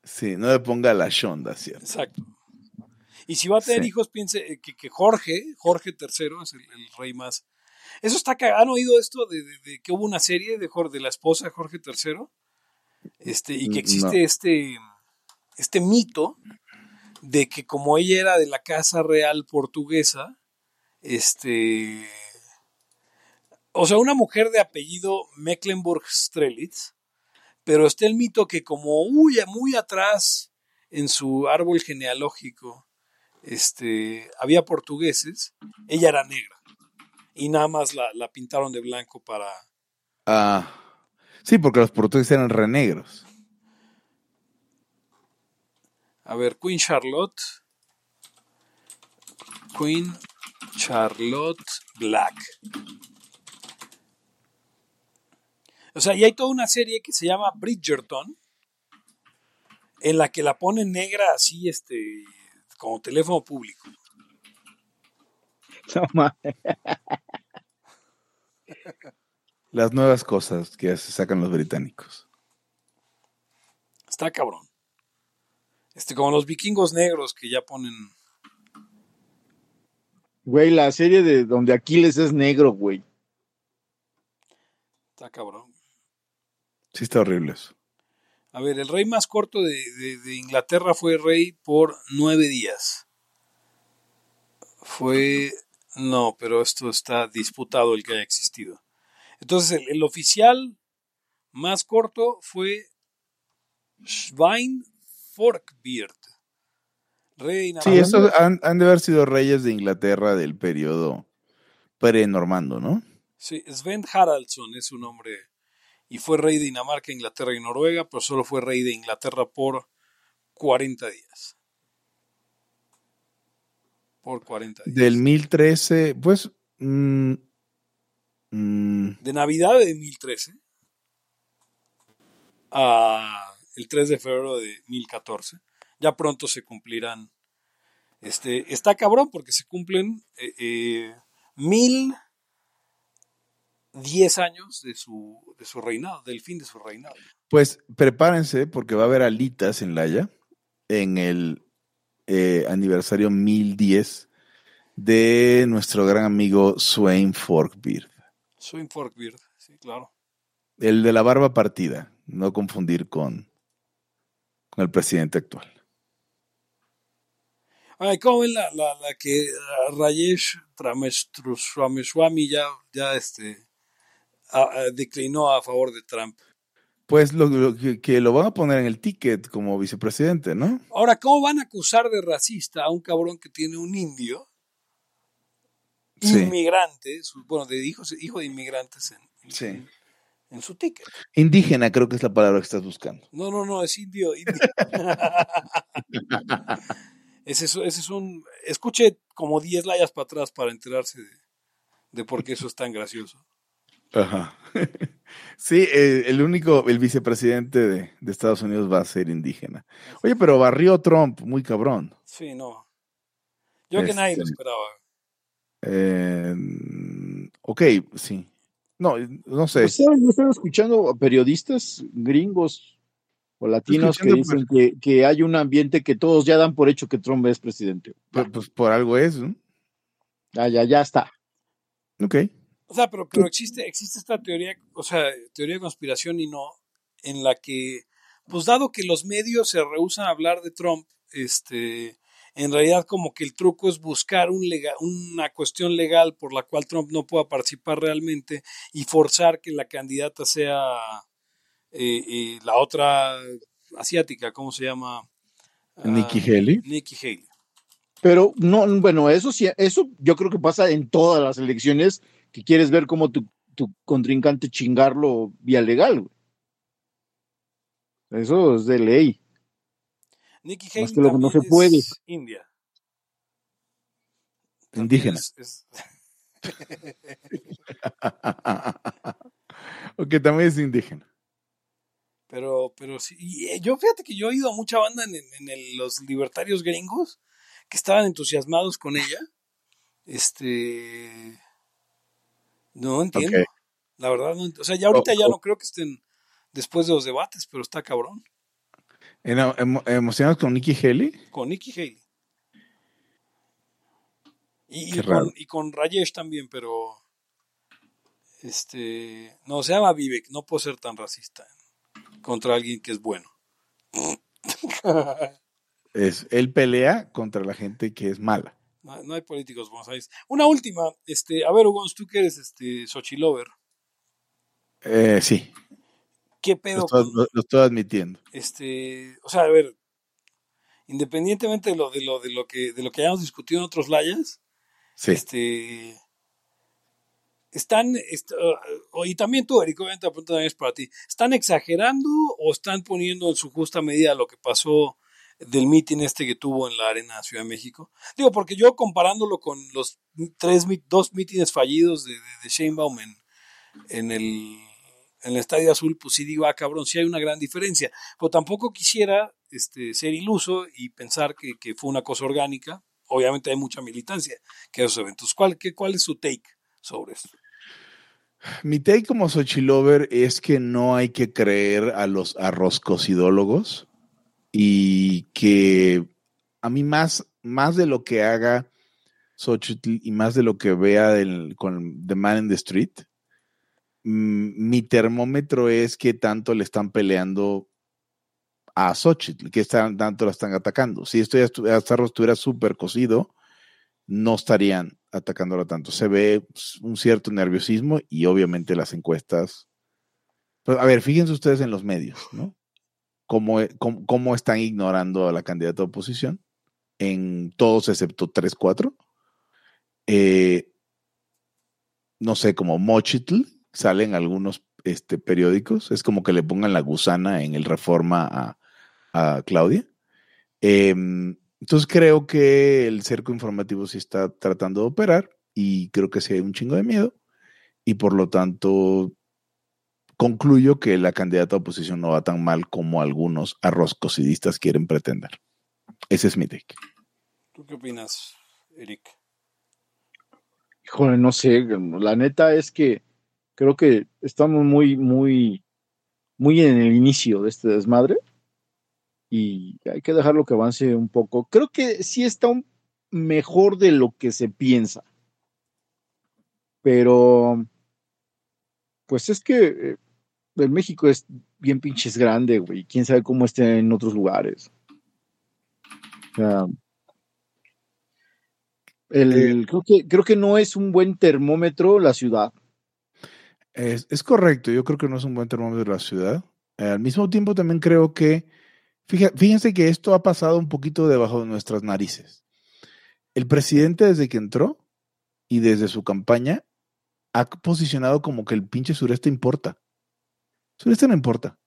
Sí, no le ponga la shonda, ¿cierto? Exacto. Y si va a tener Sí. hijos, piense eh, que, que Jorge, Jorge III, es el, el rey más. Eso está cagado. ¿Han oído esto de, de- de que hubo una serie de, de la esposa de Jorge III? Este, y que Mm, existe no. este, este mito de que como ella era de la casa real portuguesa, este. O sea, una mujer de apellido Mecklenburg-Strelitz, pero está el mito que como huya muy atrás en su árbol genealógico, este, había portugueses, ella era negra. Y nada más la, la pintaron de blanco para... Ah, sí, porque los portugueses eran renegros. A ver, Queen Charlotte. Queen Charlotte Black. O sea, y hay toda una serie que se llama Bridgerton, en la que la ponen negra así, este, como teléfono público. No mames. Las nuevas cosas que se sacan los británicos. Está cabrón. Este, como los vikingos negros que ya ponen. Güey, la serie de donde Aquiles es negro, güey. Está cabrón. Sí, está horrible eso. A ver, el rey más corto de, de- de Inglaterra fue rey por nueve días. Fue. No, pero esto está disputado el que haya existido. Entonces, el, el oficial más corto fue Svein Forkbeard. Rey de Sí, estos han, han de haber sido reyes de Inglaterra del periodo pre-normando, ¿no? Sí, Sven Haraldsson es su nombre. Y fue rey de Dinamarca, Inglaterra y Noruega, pero solo fue rey de Inglaterra por 40 días. Por 40 días. Del 1013, pues. mm, mm, De Navidad de 1013 a el 3 de febrero de 1014. Ya pronto se cumplirán. Este, está cabrón porque se cumplen eh, eh, mil diez años de su, de su reinado, del fin de su reinado. pues prepárense porque va a haber alitas en Laya en el eh, aniversario 1010 de nuestro gran amigo Swain Forkbeard. Soy Forkbeard, sí, claro. El de la barba partida, no confundir con, con el presidente actual. Ay, ¿Cómo ven la, la, la que ah, Rajesh Ramaswamy ya, ya este, a- a- declinó a favor de Trump? Pues lo, lo que, que lo van a poner en el ticket como vicepresidente, ¿no? Ahora, ¿cómo van a acusar de racista a un cabrón que tiene un indio Sí. inmigrante, bueno, de hijos, hijo de inmigrantes en, en- Sí. En su ticket? Indígena creo que es la palabra que estás buscando. No, no, no, es indio. indio. ese, es, ese es un... Escuche como 10 layas para atrás para enterarse de, de por qué eso es tan gracioso. Ajá. Sí, eh, el único, el vicepresidente de, de Estados Unidos va a ser indígena. Oye, pero barrió Trump, muy cabrón. Sí, no. Yo que nadie lo Este- esperaba. Eh, ok, sí. No, no sé. Pues. Yo estaba escuchando periodistas gringos o latinos que dicen que, que hay un ambiente que todos ya dan por hecho que Trump es presidente. Pues, pues por algo es, ¿no? Ya, ya, ya está. Ok. O sea, pero, pero existe, existe esta teoría, o sea, teoría de conspiración y no, en la que, pues dado que los medios se rehusan a hablar de Trump, este, en realidad como que el truco es buscar un una cuestión legal por la cual Trump no pueda participar realmente y forzar que la candidata sea eh, eh, la otra asiática, ¿cómo se llama? Ah, Nikki Haley. Nikki Haley. Pero no, bueno, eso sí, eso yo creo que pasa en todas las elecciones que quieres ver cómo tu, tu contrincante chingarlo vía legal. güey. Eso es de ley. Nikki Más Haley que lo que no se puede. es India. Indígena. es- es- ok, también es indígena. Pero, pero sí, y, eh, yo fíjate que yo he oído a mucha banda en, en el- los libertarios gringos que estaban entusiasmados con ella. Este. No entiendo. La verdad, no o sea, ya ahorita ya no creo que estén después de los debates, pero está cabrón. Emo- ¿Emocionados con Nikki Haley? Con Nikki Haley. Y, y con, y con Rajesh también, pero. Este. No, se llama Vivek, no puedo ser tan racista contra alguien que es bueno. Es, él pelea contra la gente que es mala. No, no hay políticos buenos. Una última, este, a ver, Hugo, tú que eres este Xochilover, Eh, sí, ¿qué lo pedo estoy, con lo- lo estoy admitiendo. este, o sea, a ver, independientemente de lo de lo de lo que de lo que hayamos discutido en otros layas, Sí. este están est- uh, y también tú, Eric, obviamente la pregunta también es para ti. ¿Están exagerando o están poniendo en su justa medida lo que pasó del mitin este que tuvo en la Arena Ciudad de México? Digo, porque yo comparándolo con los tres dos mítines fallidos de, de, de Sheinbaum en, en el en el Estadio Azul, pues sí digo, ah, cabrón, sí hay una gran diferencia. Pero tampoco quisiera este, ser iluso y pensar que, que fue una cosa orgánica. Obviamente hay mucha militancia que esos eventos. ¿Cuál, qué, ¿Cuál es su take sobre esto? Mi take como Xochilover es que no hay que creer a los arroscosidólogos y que a mí más, más de lo que haga Xochitl y más de lo que vea del- con The Man in the Street, mi termómetro es que tanto le están peleando a Xochitl, que tanto la están atacando. Si esto ya estuviera súper cocido, no estarían atacándola tanto. Se ve pues, un cierto nerviosismo y obviamente las encuestas. Pero, a ver, fíjense ustedes en los medios, ¿no? Cómo, cómo, cómo están ignorando a la candidata de oposición en todos excepto 3, 4. Eh, no sé, como Mochitl, salen algunos este, periódicos. Es como que le pongan la gusana en el reforma a, a Claudia. Em, entonces creo que el cerco informativo sí está tratando de operar y creo que sí hay un chingo de miedo y por lo tanto concluyo que la candidata a oposición no va tan mal como algunos arroscosidistas quieren pretender. Ese es mi take. ¿Tú qué opinas, Eric? Híjole, no sé, la neta es que creo que estamos muy, muy, muy en el inicio de este desmadre y hay que dejarlo que avance un poco. Creo que sí está un mejor de lo que se piensa, pero pues es que eh, el México es bien pinches grande, güey. Quién sabe cómo esté en otros lugares. O sea, El, creo, que, creo que no es un buen termómetro la ciudad. Es, es correcto, yo creo que no es un buen termómetro la ciudad. Al mismo tiempo también creo que, fíjense que esto ha pasado un poquito debajo de nuestras narices. El presidente desde que entró y desde su campaña ha posicionado como que el pinche sureste importa. Sureste no importa.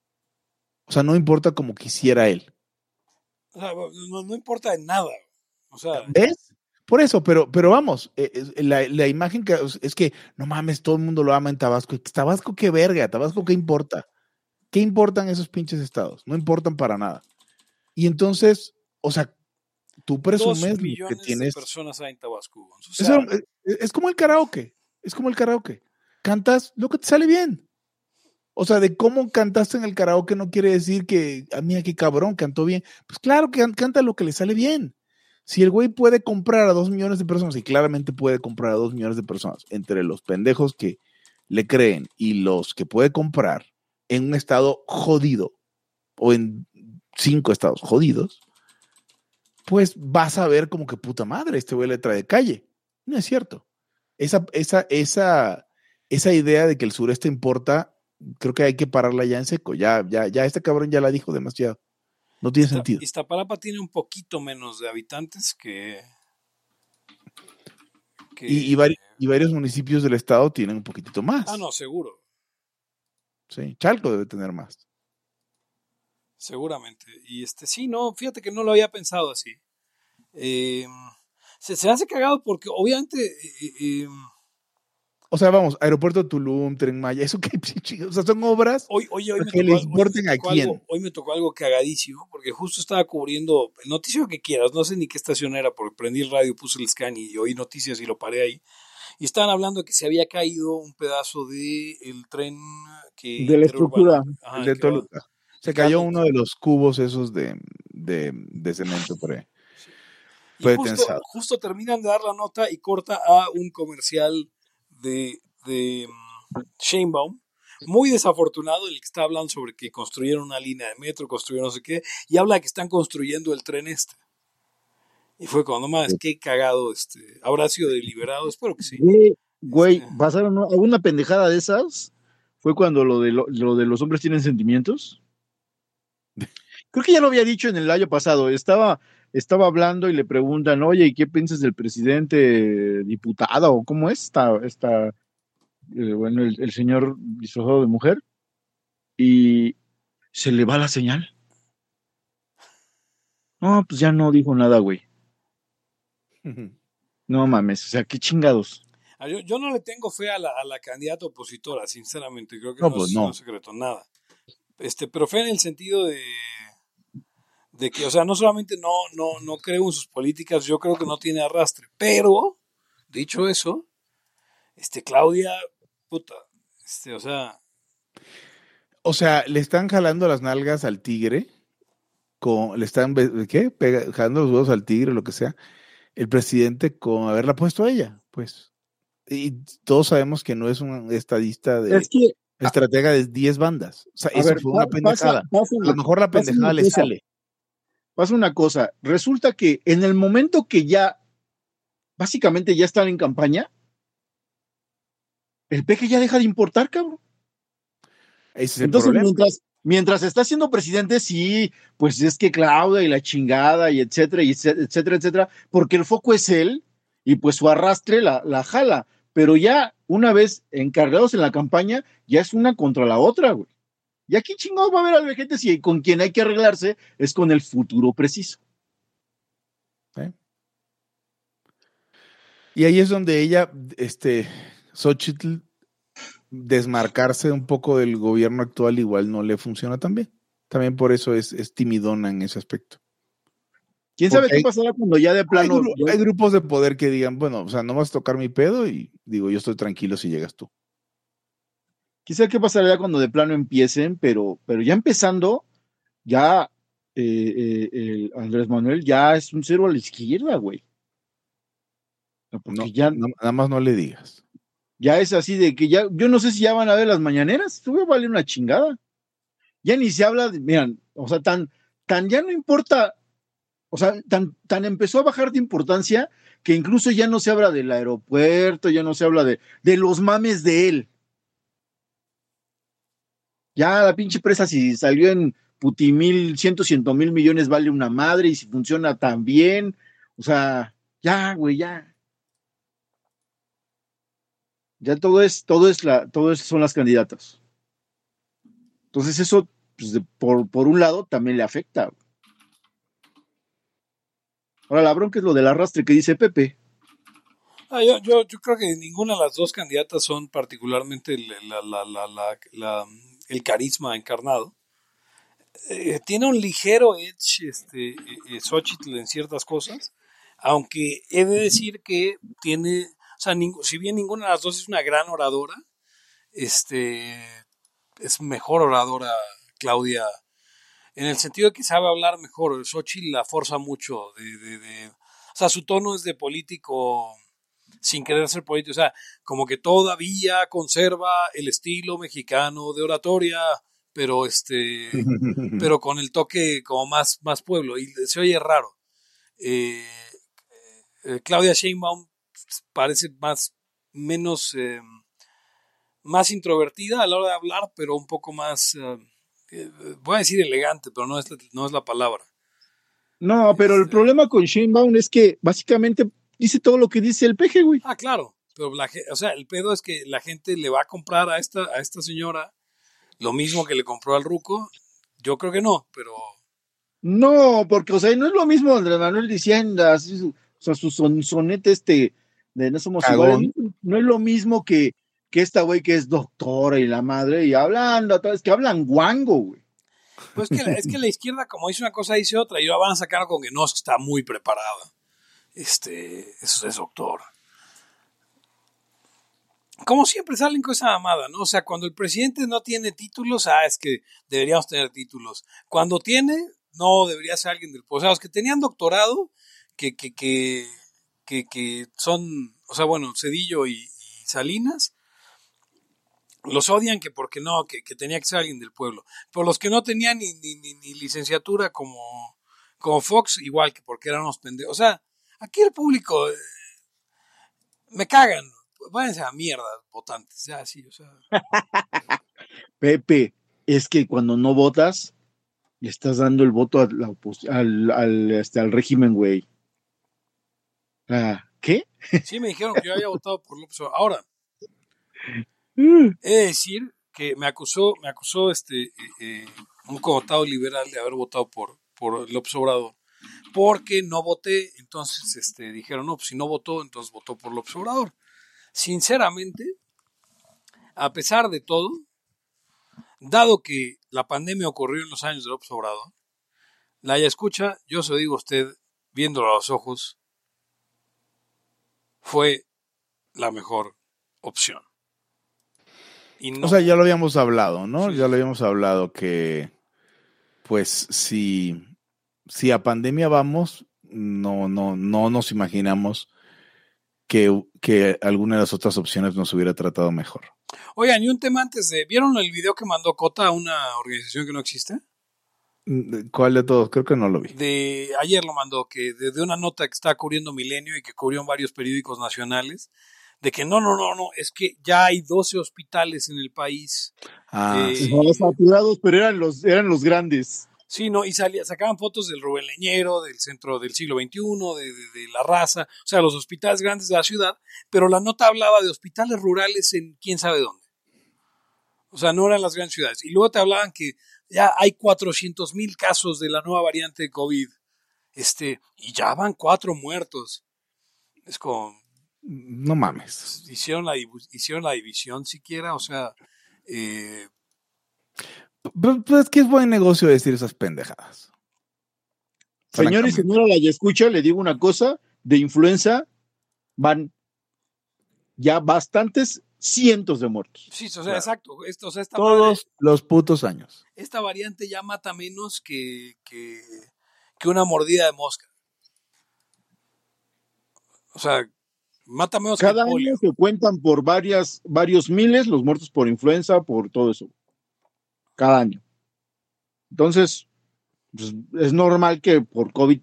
O sea, no importa como quisiera él. O sea, no, no importa de nada. O sea, ¿Ves? Por eso, pero, pero vamos, eh, eh, la, la, imagen que es que no mames, todo el mundo lo ama en Tabasco. Tabasco, qué verga, Tabasco, qué importa. ¿Qué importan esos pinches estados? No importan para nada. Y entonces, o sea, tú presumes que tienes. De personas hay en Tabasco. O sea, es, es como el karaoke. Es como el karaoke. Cantas lo que te sale bien. O sea, de cómo cantaste en el karaoke no quiere decir que a mí aquí cabrón cantó bien. Pues claro que canta lo que le sale bien. Si el güey puede comprar a dos millones de personas, y claramente puede comprar a dos millones de personas, entre los pendejos que le creen y los que puede comprar en un estado jodido, o en cinco estados jodidos, pues vas a ver como que puta madre, este güey le trae de calle. No es cierto. Esa, esa, esa, esa idea de que el sureste importa creo que hay que pararla ya en seco. Ya, ya, ya este cabrón ya la dijo demasiado. No tiene sentido. Iztapalapa tiene un poquito menos de habitantes que. y, y, varios municipios del estado tienen un poquitito más. Ah, no, seguro. Sí, Chalco debe tener más. Seguramente. Y este, sí, no, fíjate que no lo había pensado así. Eh, se, se, hace cagado porque obviamente. Eh, eh, o sea, vamos, Aeropuerto Tulum, Tren Maya, eso que o sea, son obras hoy, hoy, hoy que les importen a quién. Algo, hoy me tocó algo cagadísimo, porque justo estaba cubriendo el noticiero que quieras, no sé ni qué estación era, porque prendí el radio, puse el scan y oí noticias y lo paré ahí. Y estaban hablando de que se había caído un pedazo de el tren que de la estructura Ajá, de Toluca. Se cayó uno de los cubos esos de, de, de cemento por ahí. Fue justo, justo terminan de dar la nota y corta a un comercial de, de Sheinbaum, muy desafortunado, el que está hablando sobre que construyeron una línea de metro, construyeron no sé qué, y habla que están construyendo el tren este. Y fue no más, qué cagado, este, habrá sido deliberado, espero que sí. Güey, este, pasaron alguna pendejada de esas, fue cuando lo de, lo, lo de los hombres tienen sentimientos. Creo que ya lo había dicho en el año pasado, estaba estaba hablando y le preguntan, oye, ¿y qué piensas del presidente diputado? ¿O cómo es esta, esta eh, bueno, el, el, señor disfrazado de mujer? Y se le va la señal. No, pues ya no dijo nada, güey. No mames, o sea, qué chingados. Ah, yo, yo no le tengo fe a la, a la, candidata opositora, sinceramente, creo que no, no, pues es, no. no secreto, nada. Este, pero fe en el sentido de de que, o sea, no solamente no, no, no creo en sus políticas, yo creo que no tiene arrastre, pero, dicho eso, este, Claudia, puta, este, o sea... O sea, le están jalando las nalgas al tigre, con, le están, ¿qué? Pega, jalando los huevos al tigre, lo que sea, el presidente con haberla puesto a ella, pues. Y todos sabemos que no es un estadista de... Es que, estratega de 10 bandas. O sea, eso ver, fue una pendejada. Pasa, pasa, a lo mejor la pendejada le sale pasa una cosa, resulta que en el momento que ya, básicamente ya están en campaña, el peje ya deja de importar, cabrón. Ese es Entonces, el mientras, mientras está siendo presidente, sí, pues es que Claudia y la chingada y etcétera, y etcétera, etcétera, porque el foco es él y pues su arrastre la, la jala. Pero ya una vez encargados en la campaña, ya es una contra la otra, güey. Y aquí chingados va a haber al vejete si con quien hay que arreglarse es con el futuro preciso. ¿Eh? Y ahí es donde ella, este, Xochitl, desmarcarse un poco del gobierno actual igual no le funciona tan bien. También por eso es, es timidona en ese aspecto. ¿Quién sabe qué pasará cuando ya de plano... Hay, hay, grupos de poder que digan, bueno, o sea, no vas a tocar mi pedo y digo, yo estoy tranquilo si llegas tú. Quizá qué pasaría cuando de plano empiecen, pero, pero ya empezando, ya eh, eh, Andrés Manuel ya es un cero a la izquierda, güey. Porque no, ya no, nada más no le digas. Ya es así de que ya, yo no sé si ya van a ver las mañaneras, esto va a valer una chingada. Ya ni se habla, de, miran, o sea, tan, tan ya no importa O sea, tan, tan empezó a bajar de importancia que incluso ya no se habla del aeropuerto, ya no se habla de, de los mames de él. Ya la pinche presa, si salió en putimil, ciento, ciento mil millones, vale una madre y si funciona tan bien. O sea, ya, güey, ya. Ya todo es, todo es la, todo es, son las candidatas. Entonces, eso, pues, por, por un lado, también le afecta. Ahora, la bronca es lo del arrastre que dice Pepe. Ah, yo, yo, yo creo que ninguna de las dos candidatas son particularmente la- la- la- el carisma encarnado. Eh, tiene un ligero edge este, eh, eh, Xochitl en ciertas cosas, aunque he de decir que tiene, o sea, si bien ninguna de las dos es una gran oradora, este, es mejor oradora Claudia, en el sentido de que sabe hablar mejor. Xochitl la forza mucho, de- de- o sea, su tono es de político sin querer ser político, o sea, como que todavía conserva el estilo mexicano de oratoria, pero este, pero con el toque como más, más pueblo, y se oye raro. Eh, eh, Claudia Sheinbaum parece más, menos, eh, más introvertida a la hora de hablar, pero un poco más, eh, eh, voy a decir elegante, pero no es, no es la palabra. No, pero el problema con Sheinbaum es que básicamente dice todo lo que dice el peje, güey. Ah, claro, pero la, o sea, el pedo es que la gente le va a comprar a esta, a esta señora lo mismo que le compró al Ruco. Yo creo que no, pero No, porque, o sea, no es lo mismo Andrés Manuel diciendo así, su, o sea, su son- sonete este de no somos iguales, no, es lo mismo que, que esta güey que es doctora y la madre y hablando, es que hablan guango, güey. pues que es que la izquierda, como dice una cosa, dice otra, y la van a sacar con que no, es que está muy preparada. Este, eso es doctor. Como siempre salen con esa mamada, ¿no? O sea, cuando el presidente no tiene títulos, ah, es que deberíamos tener títulos. Cuando tiene, no, debería ser alguien del... O sea, los que tenían doctorado, que, que, que, que, son, o sea, bueno, Cedillo y, Salinas, los odian que porque no, que, que tenía que ser alguien del pueblo. Pero los que no tenían ni, ni, ni, ni licenciatura como, como Fox, igual que porque eran unos pendejos. O sea, aquí el público eh, me cagan. Váyanse a mierda, votantes. Ya, sí, o sea. Pepe, es que cuando no votas, le estás dando el voto a la opos- al, al, este, al régimen, güey. Ah, ¿Qué? Sí me dijeron que yo había votado por López Obrador. Ahora, he de decir que me acusó, me acusó este eh, eh, un connotado liberal de haber votado por, por López Obrador. Porque no voté, entonces este, dijeron, no, pues si no votó, entonces votó por López Obrador. Sinceramente, a pesar de todo, dado que la pandemia ocurrió en los años de López Obrador, la escucha, yo se lo digo a usted, viéndolo a los ojos, fue la mejor opción. Y no, O sea, ya lo habíamos hablado, ¿no? Sí, ya lo habíamos hablado que, pues, si, si a pandemia vamos, no, no, no nos imaginamos que, que alguna de las otras opciones nos hubiera tratado mejor. Oigan, y un tema antes de. ¿Vieron el video que mandó Cota a una organización que no existe? Mm, ¿Cuál de todos? Creo que no lo vi. De ayer lo mandó, que de, de una nota que está cubriendo Milenio y que cubrió en varios periódicos nacionales, de que no, no, no, no, es que ya hay 12 hospitales en el país. Ah, Eh, sí. Los saturados, pero eran los, eran los grandes. Sí, no, y salía, sacaban fotos del Rubén Leñero, del centro del siglo XXI, de, de- de la raza, o sea, los hospitales grandes de la ciudad, pero la nota hablaba de hospitales rurales en quién sabe dónde. O sea, no eran las grandes ciudades. Y luego te hablaban que ya hay 400 mil casos de la nueva variante de COVID, este, y ya van cuatro muertos. Es como, No mames. hicieron la, hicieron la división siquiera, o sea, eh, Pero, pero es que es buen negocio decir esas pendejadas. Señor y señora, la ya escucha, le digo una cosa, de influenza van ya bastantes cientos de muertos. sí, o sea, Claro. exacto. Esto, o sea, esta madre- Todos los putos años. esta variante ya mata menos que, que, que una mordida de mosca. O sea, mata menos Cada que año se cuentan por varias, varios miles los muertos por influenza, por todo eso. Cada año. Entonces, pues, es normal que por COVID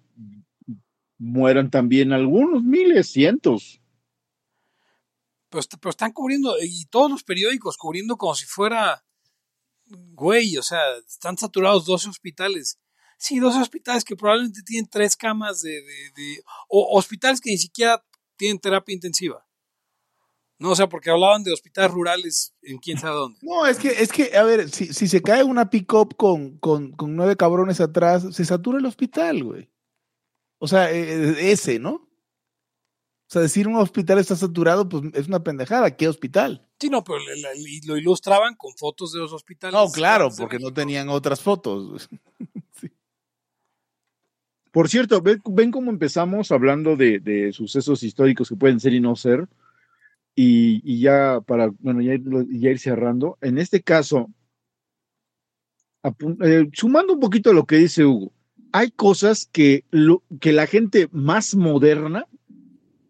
mueran también algunos, miles, cientos. Pero, pero están cubriendo, y todos los periódicos cubriendo como si fuera, güey, o sea, están saturados 12 hospitales. Sí, 12 hospitales que probablemente tienen tres camas de, de, de o hospitales que ni siquiera tienen terapia intensiva. No, o sea, porque hablaban de hospitales rurales en quién sabe dónde. No, es que, es que, a ver, si, si se cae una pick-up con, con, con, nueve cabrones atrás, se satura el hospital, güey. O sea, e, ese, ¿no? O sea, decir un hospital está saturado, pues es una pendejada. ¿Qué hospital? Sí, no, pero lo ilustraban con fotos de los hospitales. No, claro, porque no tenían otras fotos. sí. Por cierto, ven, ven cómo empezamos hablando de, de, sucesos históricos que pueden ser y no ser. Y, y ya para, bueno, ya, ya, ir cerrando. En este caso, eh, sumando un poquito a lo que dice Hugo, hay cosas que, lo, que la gente más moderna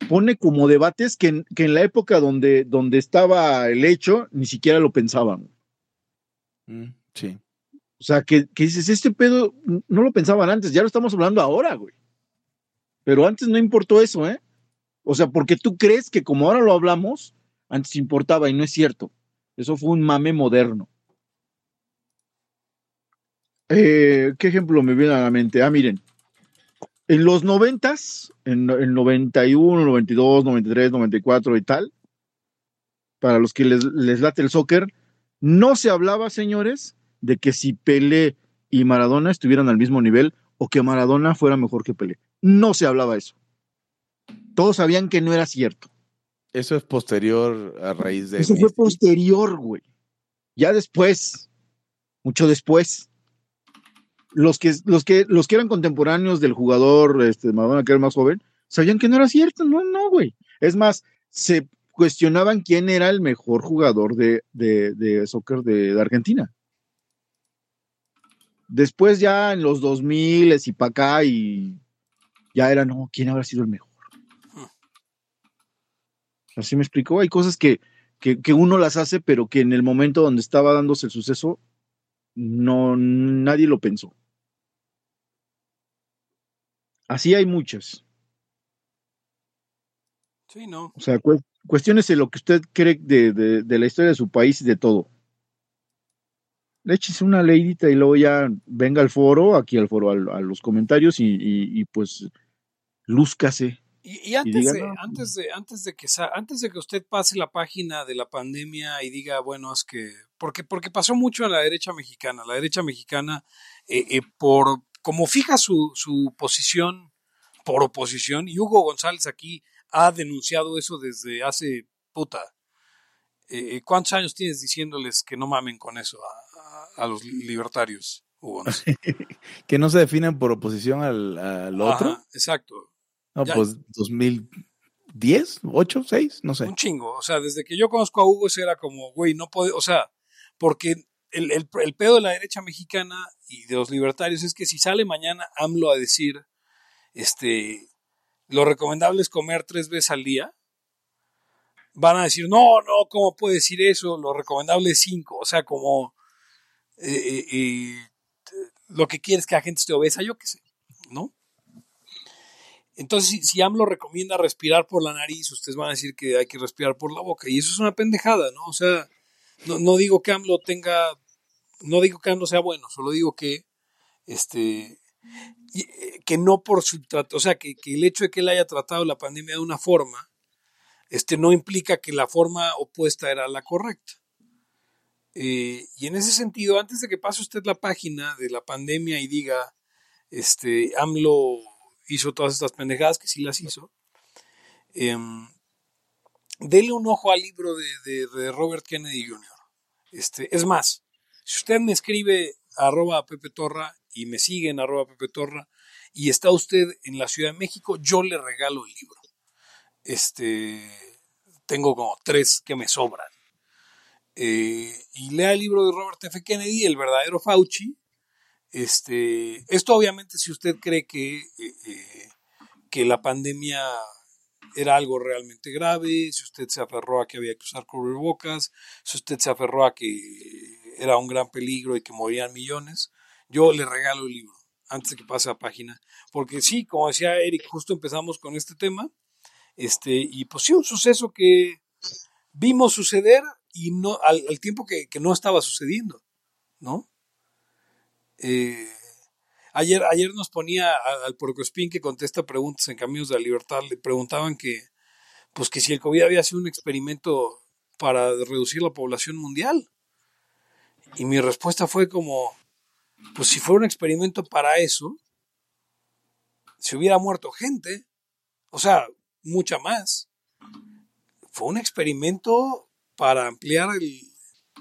pone como debates que en, que en la época donde, donde, estaba el hecho ni siquiera lo pensaban. Mm, sí. O sea, que, que, dices, este pedo no lo pensaban antes, ya lo estamos hablando ahora, güey. Pero antes no importó eso, ¿eh? O sea, porque tú crees que como ahora lo hablamos, antes importaba y no es cierto. Eso fue un mame moderno. Eh, ¿Qué ejemplo me viene a la mente? Ah, miren, en los noventas, en el 91, 92, 93, 94 y tal, para los que les, les late el soccer, no se hablaba, señores, de que si Pelé y Maradona estuvieran al mismo nivel o que Maradona fuera mejor que Pelé. No se hablaba eso. Todos sabían que no era cierto. Eso es posterior a raíz de. Eso fue posterior, güey. Ya después, mucho después. Los que, los que, los que eran contemporáneos del jugador este, Maradona, que era más joven, sabían que no era cierto. No, no, güey. Es más, se cuestionaban quién era el mejor jugador de, de, de soccer de, de Argentina. Después ya en los 2000 y para acá y ya era, no, ¿quién habrá sido el mejor? Así me explicó. Hay cosas que, que, que, uno las hace, pero que en el momento donde estaba dándose el suceso, no, nadie lo pensó. Así hay muchas. Sí, no. O sea, cu cuestiones de lo que usted cree de, de, de la historia de su país y de todo échese una leidita y luego ya venga al foro, aquí al foro, a, a los comentarios y, y, y, pues lúzcase. Y, y antes, diga, de, no, antes, de, antes, de que, antes de que usted pase la página de la pandemia y diga, bueno, es que, porque, porque pasó mucho en la derecha mexicana, la derecha mexicana, eh, eh, por como fija su, su posición por oposición, y Hugo González aquí ha denunciado eso desde hace puta. Eh, ¿Cuántos años tienes diciéndoles que no mamen con eso a, a los libertarios, Hugo. No sé. que no se definen por oposición al, al otro. Ajá, exacto. No, ya. pues 2010, 8, 6, no sé. Un chingo. O sea, desde que yo conozco a Hugo, ese era como, güey, no puede, o sea, porque el, el, el, pedo de la derecha mexicana y de los libertarios es que si sale mañana AMLO a decir, este, lo recomendable es comer tres veces al día, van a decir, no, no, ¿cómo puede decir eso? Lo recomendable es cinco. O sea, como eh, eh, lo que quiere es que la gente esté obesa, yo qué sé, ¿no? Entonces, si, AMLO recomienda respirar por la nariz, ustedes van a decir que hay que respirar por la boca. Y eso es una pendejada, ¿no? O sea, no, digo que AMLO tenga, no digo que AMLO sea bueno, solo digo que, este, que no por su trato, o sea, que, que el hecho de que él haya tratado la pandemia de una forma, este, no implica que la forma opuesta era la correcta. Eh, y en ese sentido, antes de que pase usted la página de la pandemia y diga, este, AMLO hizo todas estas pendejadas, que sí las hizo, eh, dele un ojo al libro de, de, Robert Kennedy Jr. Este, es más, si usted me escribe arroba Pepe Torra y me sigue en arroba Pepe Torra y está usted en la Ciudad de México, yo le regalo el libro. Este, tengo como tres que me sobran. Eh, y lea el libro de Robert F. Kennedy, El verdadero Fauci. Este, esto obviamente si usted cree que, eh, eh, que la pandemia era algo realmente grave, si usted se aferró a que había que usar cubrebocas, si usted se aferró a que era un gran peligro y que morían millones, yo le regalo el libro. antes de que pase la página. Porque sí, como decía Eric, justo empezamos con este tema. Este, y pues sí, un suceso que vimos suceder y no al, tiempo que, no estaba sucediendo, ¿no? Eh, ayer, ayer nos ponía al Porcospín que contesta preguntas en Caminos de la Libertad, le preguntaban que, pues que si el COVID había sido un experimento para reducir la población mundial. Y mi respuesta fue como, pues si fuera un experimento para eso, si hubiera muerto gente, o sea, mucha más. Fue un experimento para ampliar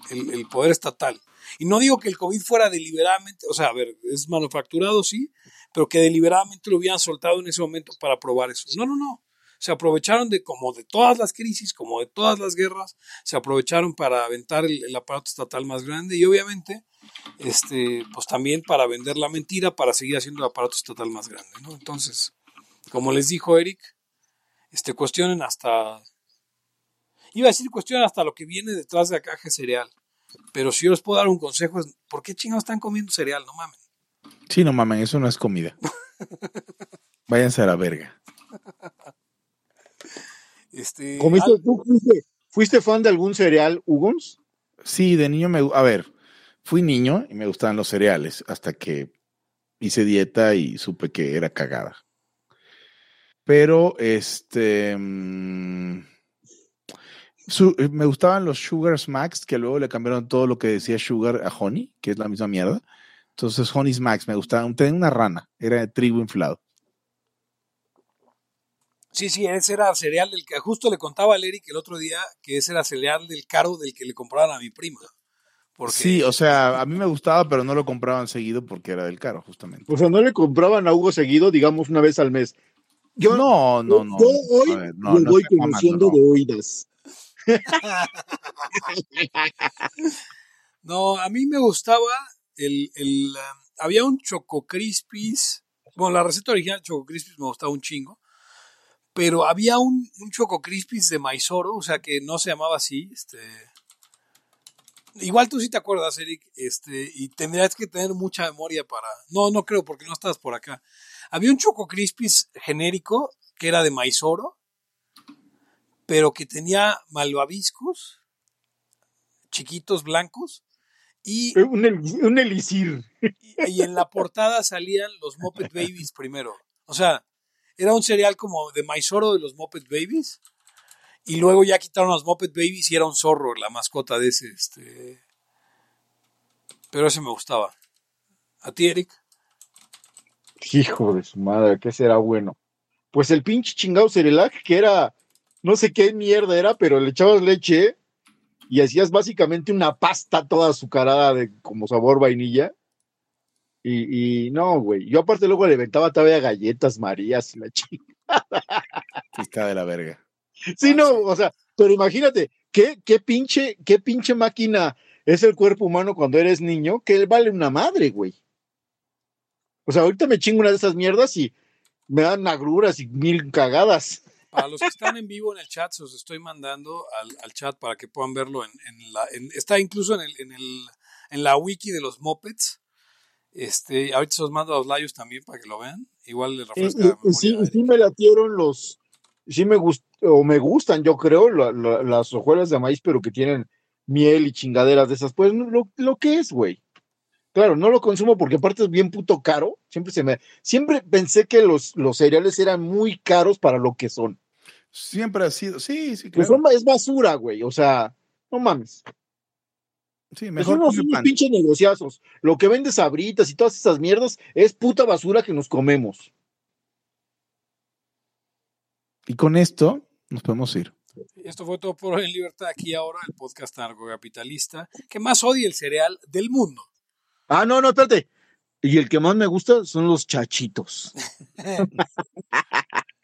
el, poder estatal. Y no digo que el COVID fuera deliberadamente, o sea, a ver, es manufacturado, sí, pero que deliberadamente lo hubieran soltado en ese momento para probar eso. No, no, no. Se aprovecharon de como de todas las crisis, como de todas las guerras, se aprovecharon para aventar el aparato estatal más grande y obviamente este, pues también para vender la mentira, para seguir haciendo el aparato estatal más grande, ¿no? Entonces, como les dijo Eric, este, cuestionen hasta, iba a decir cuestionen hasta lo que viene detrás de la caja cereal, pero si yo les puedo dar un consejo es, ¿por qué chingados están comiendo cereal? No mamen. Sí, no mamen, eso no es comida. Váyanse a la verga. Este, ¿Tú fuiste, fuiste, fan de algún cereal, Hugons? Sí, de niño me... A ver, Fui niño y me gustaban los cereales hasta que hice dieta y supe que era cagada. Pero este mm, eh, me gustaban los Sugar Smacks, que luego le cambiaron todo lo que decía Sugar a Honey, que es la misma mierda. Entonces, Honey Smacks me gustaban. Tenía una rana, era de trigo inflado. Sí, sí, ese era cereal del que justo le contaba a Eric el otro día que ese era cereal del caro del que le compraban a mi prima. Sí, o sea, a mí me gustaba, pero no lo compraban seguido porque era del caro, justamente. O sea, no le compraban a Hugo seguido, digamos, una vez al mes. Yo, no, no, no. Yo hoy lo voy conociendo de oídas. No, a mí me gustaba el, el había un Choco Crispis, bueno, la receta original de Choco Crispis me gustaba un chingo, pero había un, un Choco Crispis de maizoro, o sea, que no se llamaba así, este, igual tú sí te acuerdas, Eric, este, y tendrías que tener mucha memoria para. No, no creo, porque no estás por acá. Había un Choco Crispis genérico que era de maíz oro, pero que tenía malvaviscos, chiquitos blancos, y. Un, un elixir. Y, en la portada salían los Muppet Babies primero. O sea, era un cereal como de maíz oro de los Muppet Babies y luego ya quitaron los Muppet Babies y era un zorro la mascota de ese. Este... Pero ese me gustaba. ¿A ti, Eric? Hijo de su madre, ¿qué será bueno? Pues el pinche chingado Cerelac, que era, no sé qué mierda era, pero le echabas leche y hacías básicamente una pasta toda azucarada de como sabor vainilla. Y, y no, güey. Yo aparte luego le inventaba todavía galletas marías y la chingada. Está de la verga. Sí, no, o sea, pero imagínate, ¿qué, qué, pinche, qué pinche máquina es el cuerpo humano cuando eres niño, que vale una madre, güey. O sea, ahorita me chingo una de esas mierdas y me dan agruras y mil cagadas. Para los que están en vivo en el chat, se os estoy mandando al, chat para que puedan verlo en, la, está incluso en el, en el, en la wiki de los mopeds. Este, ahorita se os mando a los layos también para que lo vean. Igual les refresca. sí, sí me latieron los, sí me gustó, o me gustan, yo creo, las hojuelas de maíz, pero que tienen miel y chingaderas de esas. Pues lo, lo que es, güey. Claro, no lo consumo porque aparte es bien puto caro. Siempre se me, siempre pensé que los, los cereales eran muy caros para lo que son. Siempre ha sido, sí, sí, pues claro. es basura, güey. O sea, no mames. Sí, mejor. Son unos pinches negociazos. Lo que vende sabritas y todas esas mierdas es puta basura que nos comemos. Y con esto nos podemos ir. Esto fue todo por En Libertad aquí ahora, el podcast capitalista que más odia el cereal del mundo. Ah, no, no, espérate. Y el que más me gusta son los chachitos.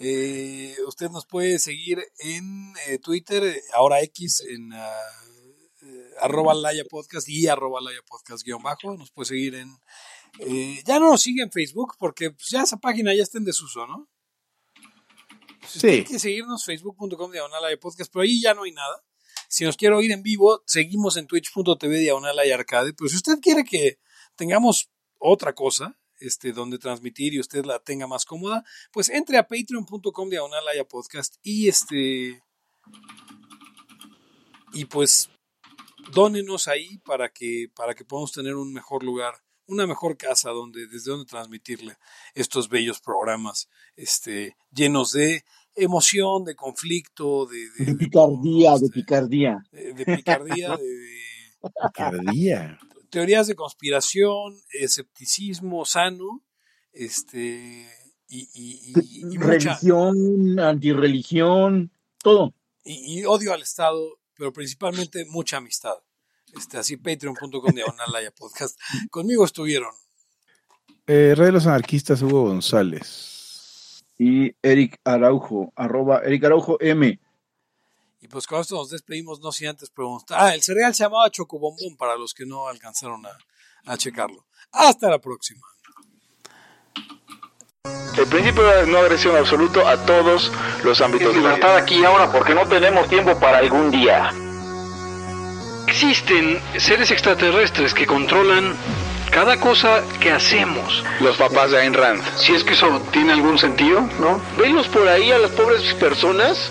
Eh, usted nos puede seguir en eh, Twitter, ahora X, en uh, arroba Laya Podcast y arroba Laya Podcast guion bajo. Nos puede seguir en... ya no nos sigue en Facebook porque pues, ya esa página ya está en desuso, ¿no? sí. Hay que seguirnos facebook.com diagonal podcast, pero ahí ya no hay nada. Si nos quiere oír en vivo, seguimos en twitch.tv diagonal arcade. Pero si usted quiere que tengamos otra cosa, este, donde transmitir y usted la tenga más cómoda, pues entre a patreon.com diagonal haya podcast y este y pues dónenos ahí para que para que podamos tener un mejor lugar, una mejor casa donde desde donde transmitirle estos bellos programas este llenos de emoción, de conflicto, de, De picardía, de picardía. de, de picardía, de, de Picardía. teorías de conspiración, escepticismo sano, este y, y- y- y mucha- Religión, antirreligión, todo. y, y odio al Estado, pero principalmente mucha amistad. Este, así patreon.com diagonal podcast. Conmigo estuvieron. Eh, Rey de los Anarquistas, Hugo González. Y Eric Araujo, arroba Eric Araujo M. Y pues con esto nos despedimos, no sin antes preguntar. Ah, el cereal se llamaba Chocobombón para los que no alcanzaron a, a checarlo. Hasta la próxima. El principio de no agresión absoluto a todos los ámbitos de la vida. aquí ahora porque no tenemos tiempo para algún día. Existen seres extraterrestres que controlan cada cosa que hacemos. Los papás de Ayn Rand. Si es que eso tiene algún sentido, ¿no? Venlos por ahí a las pobres personas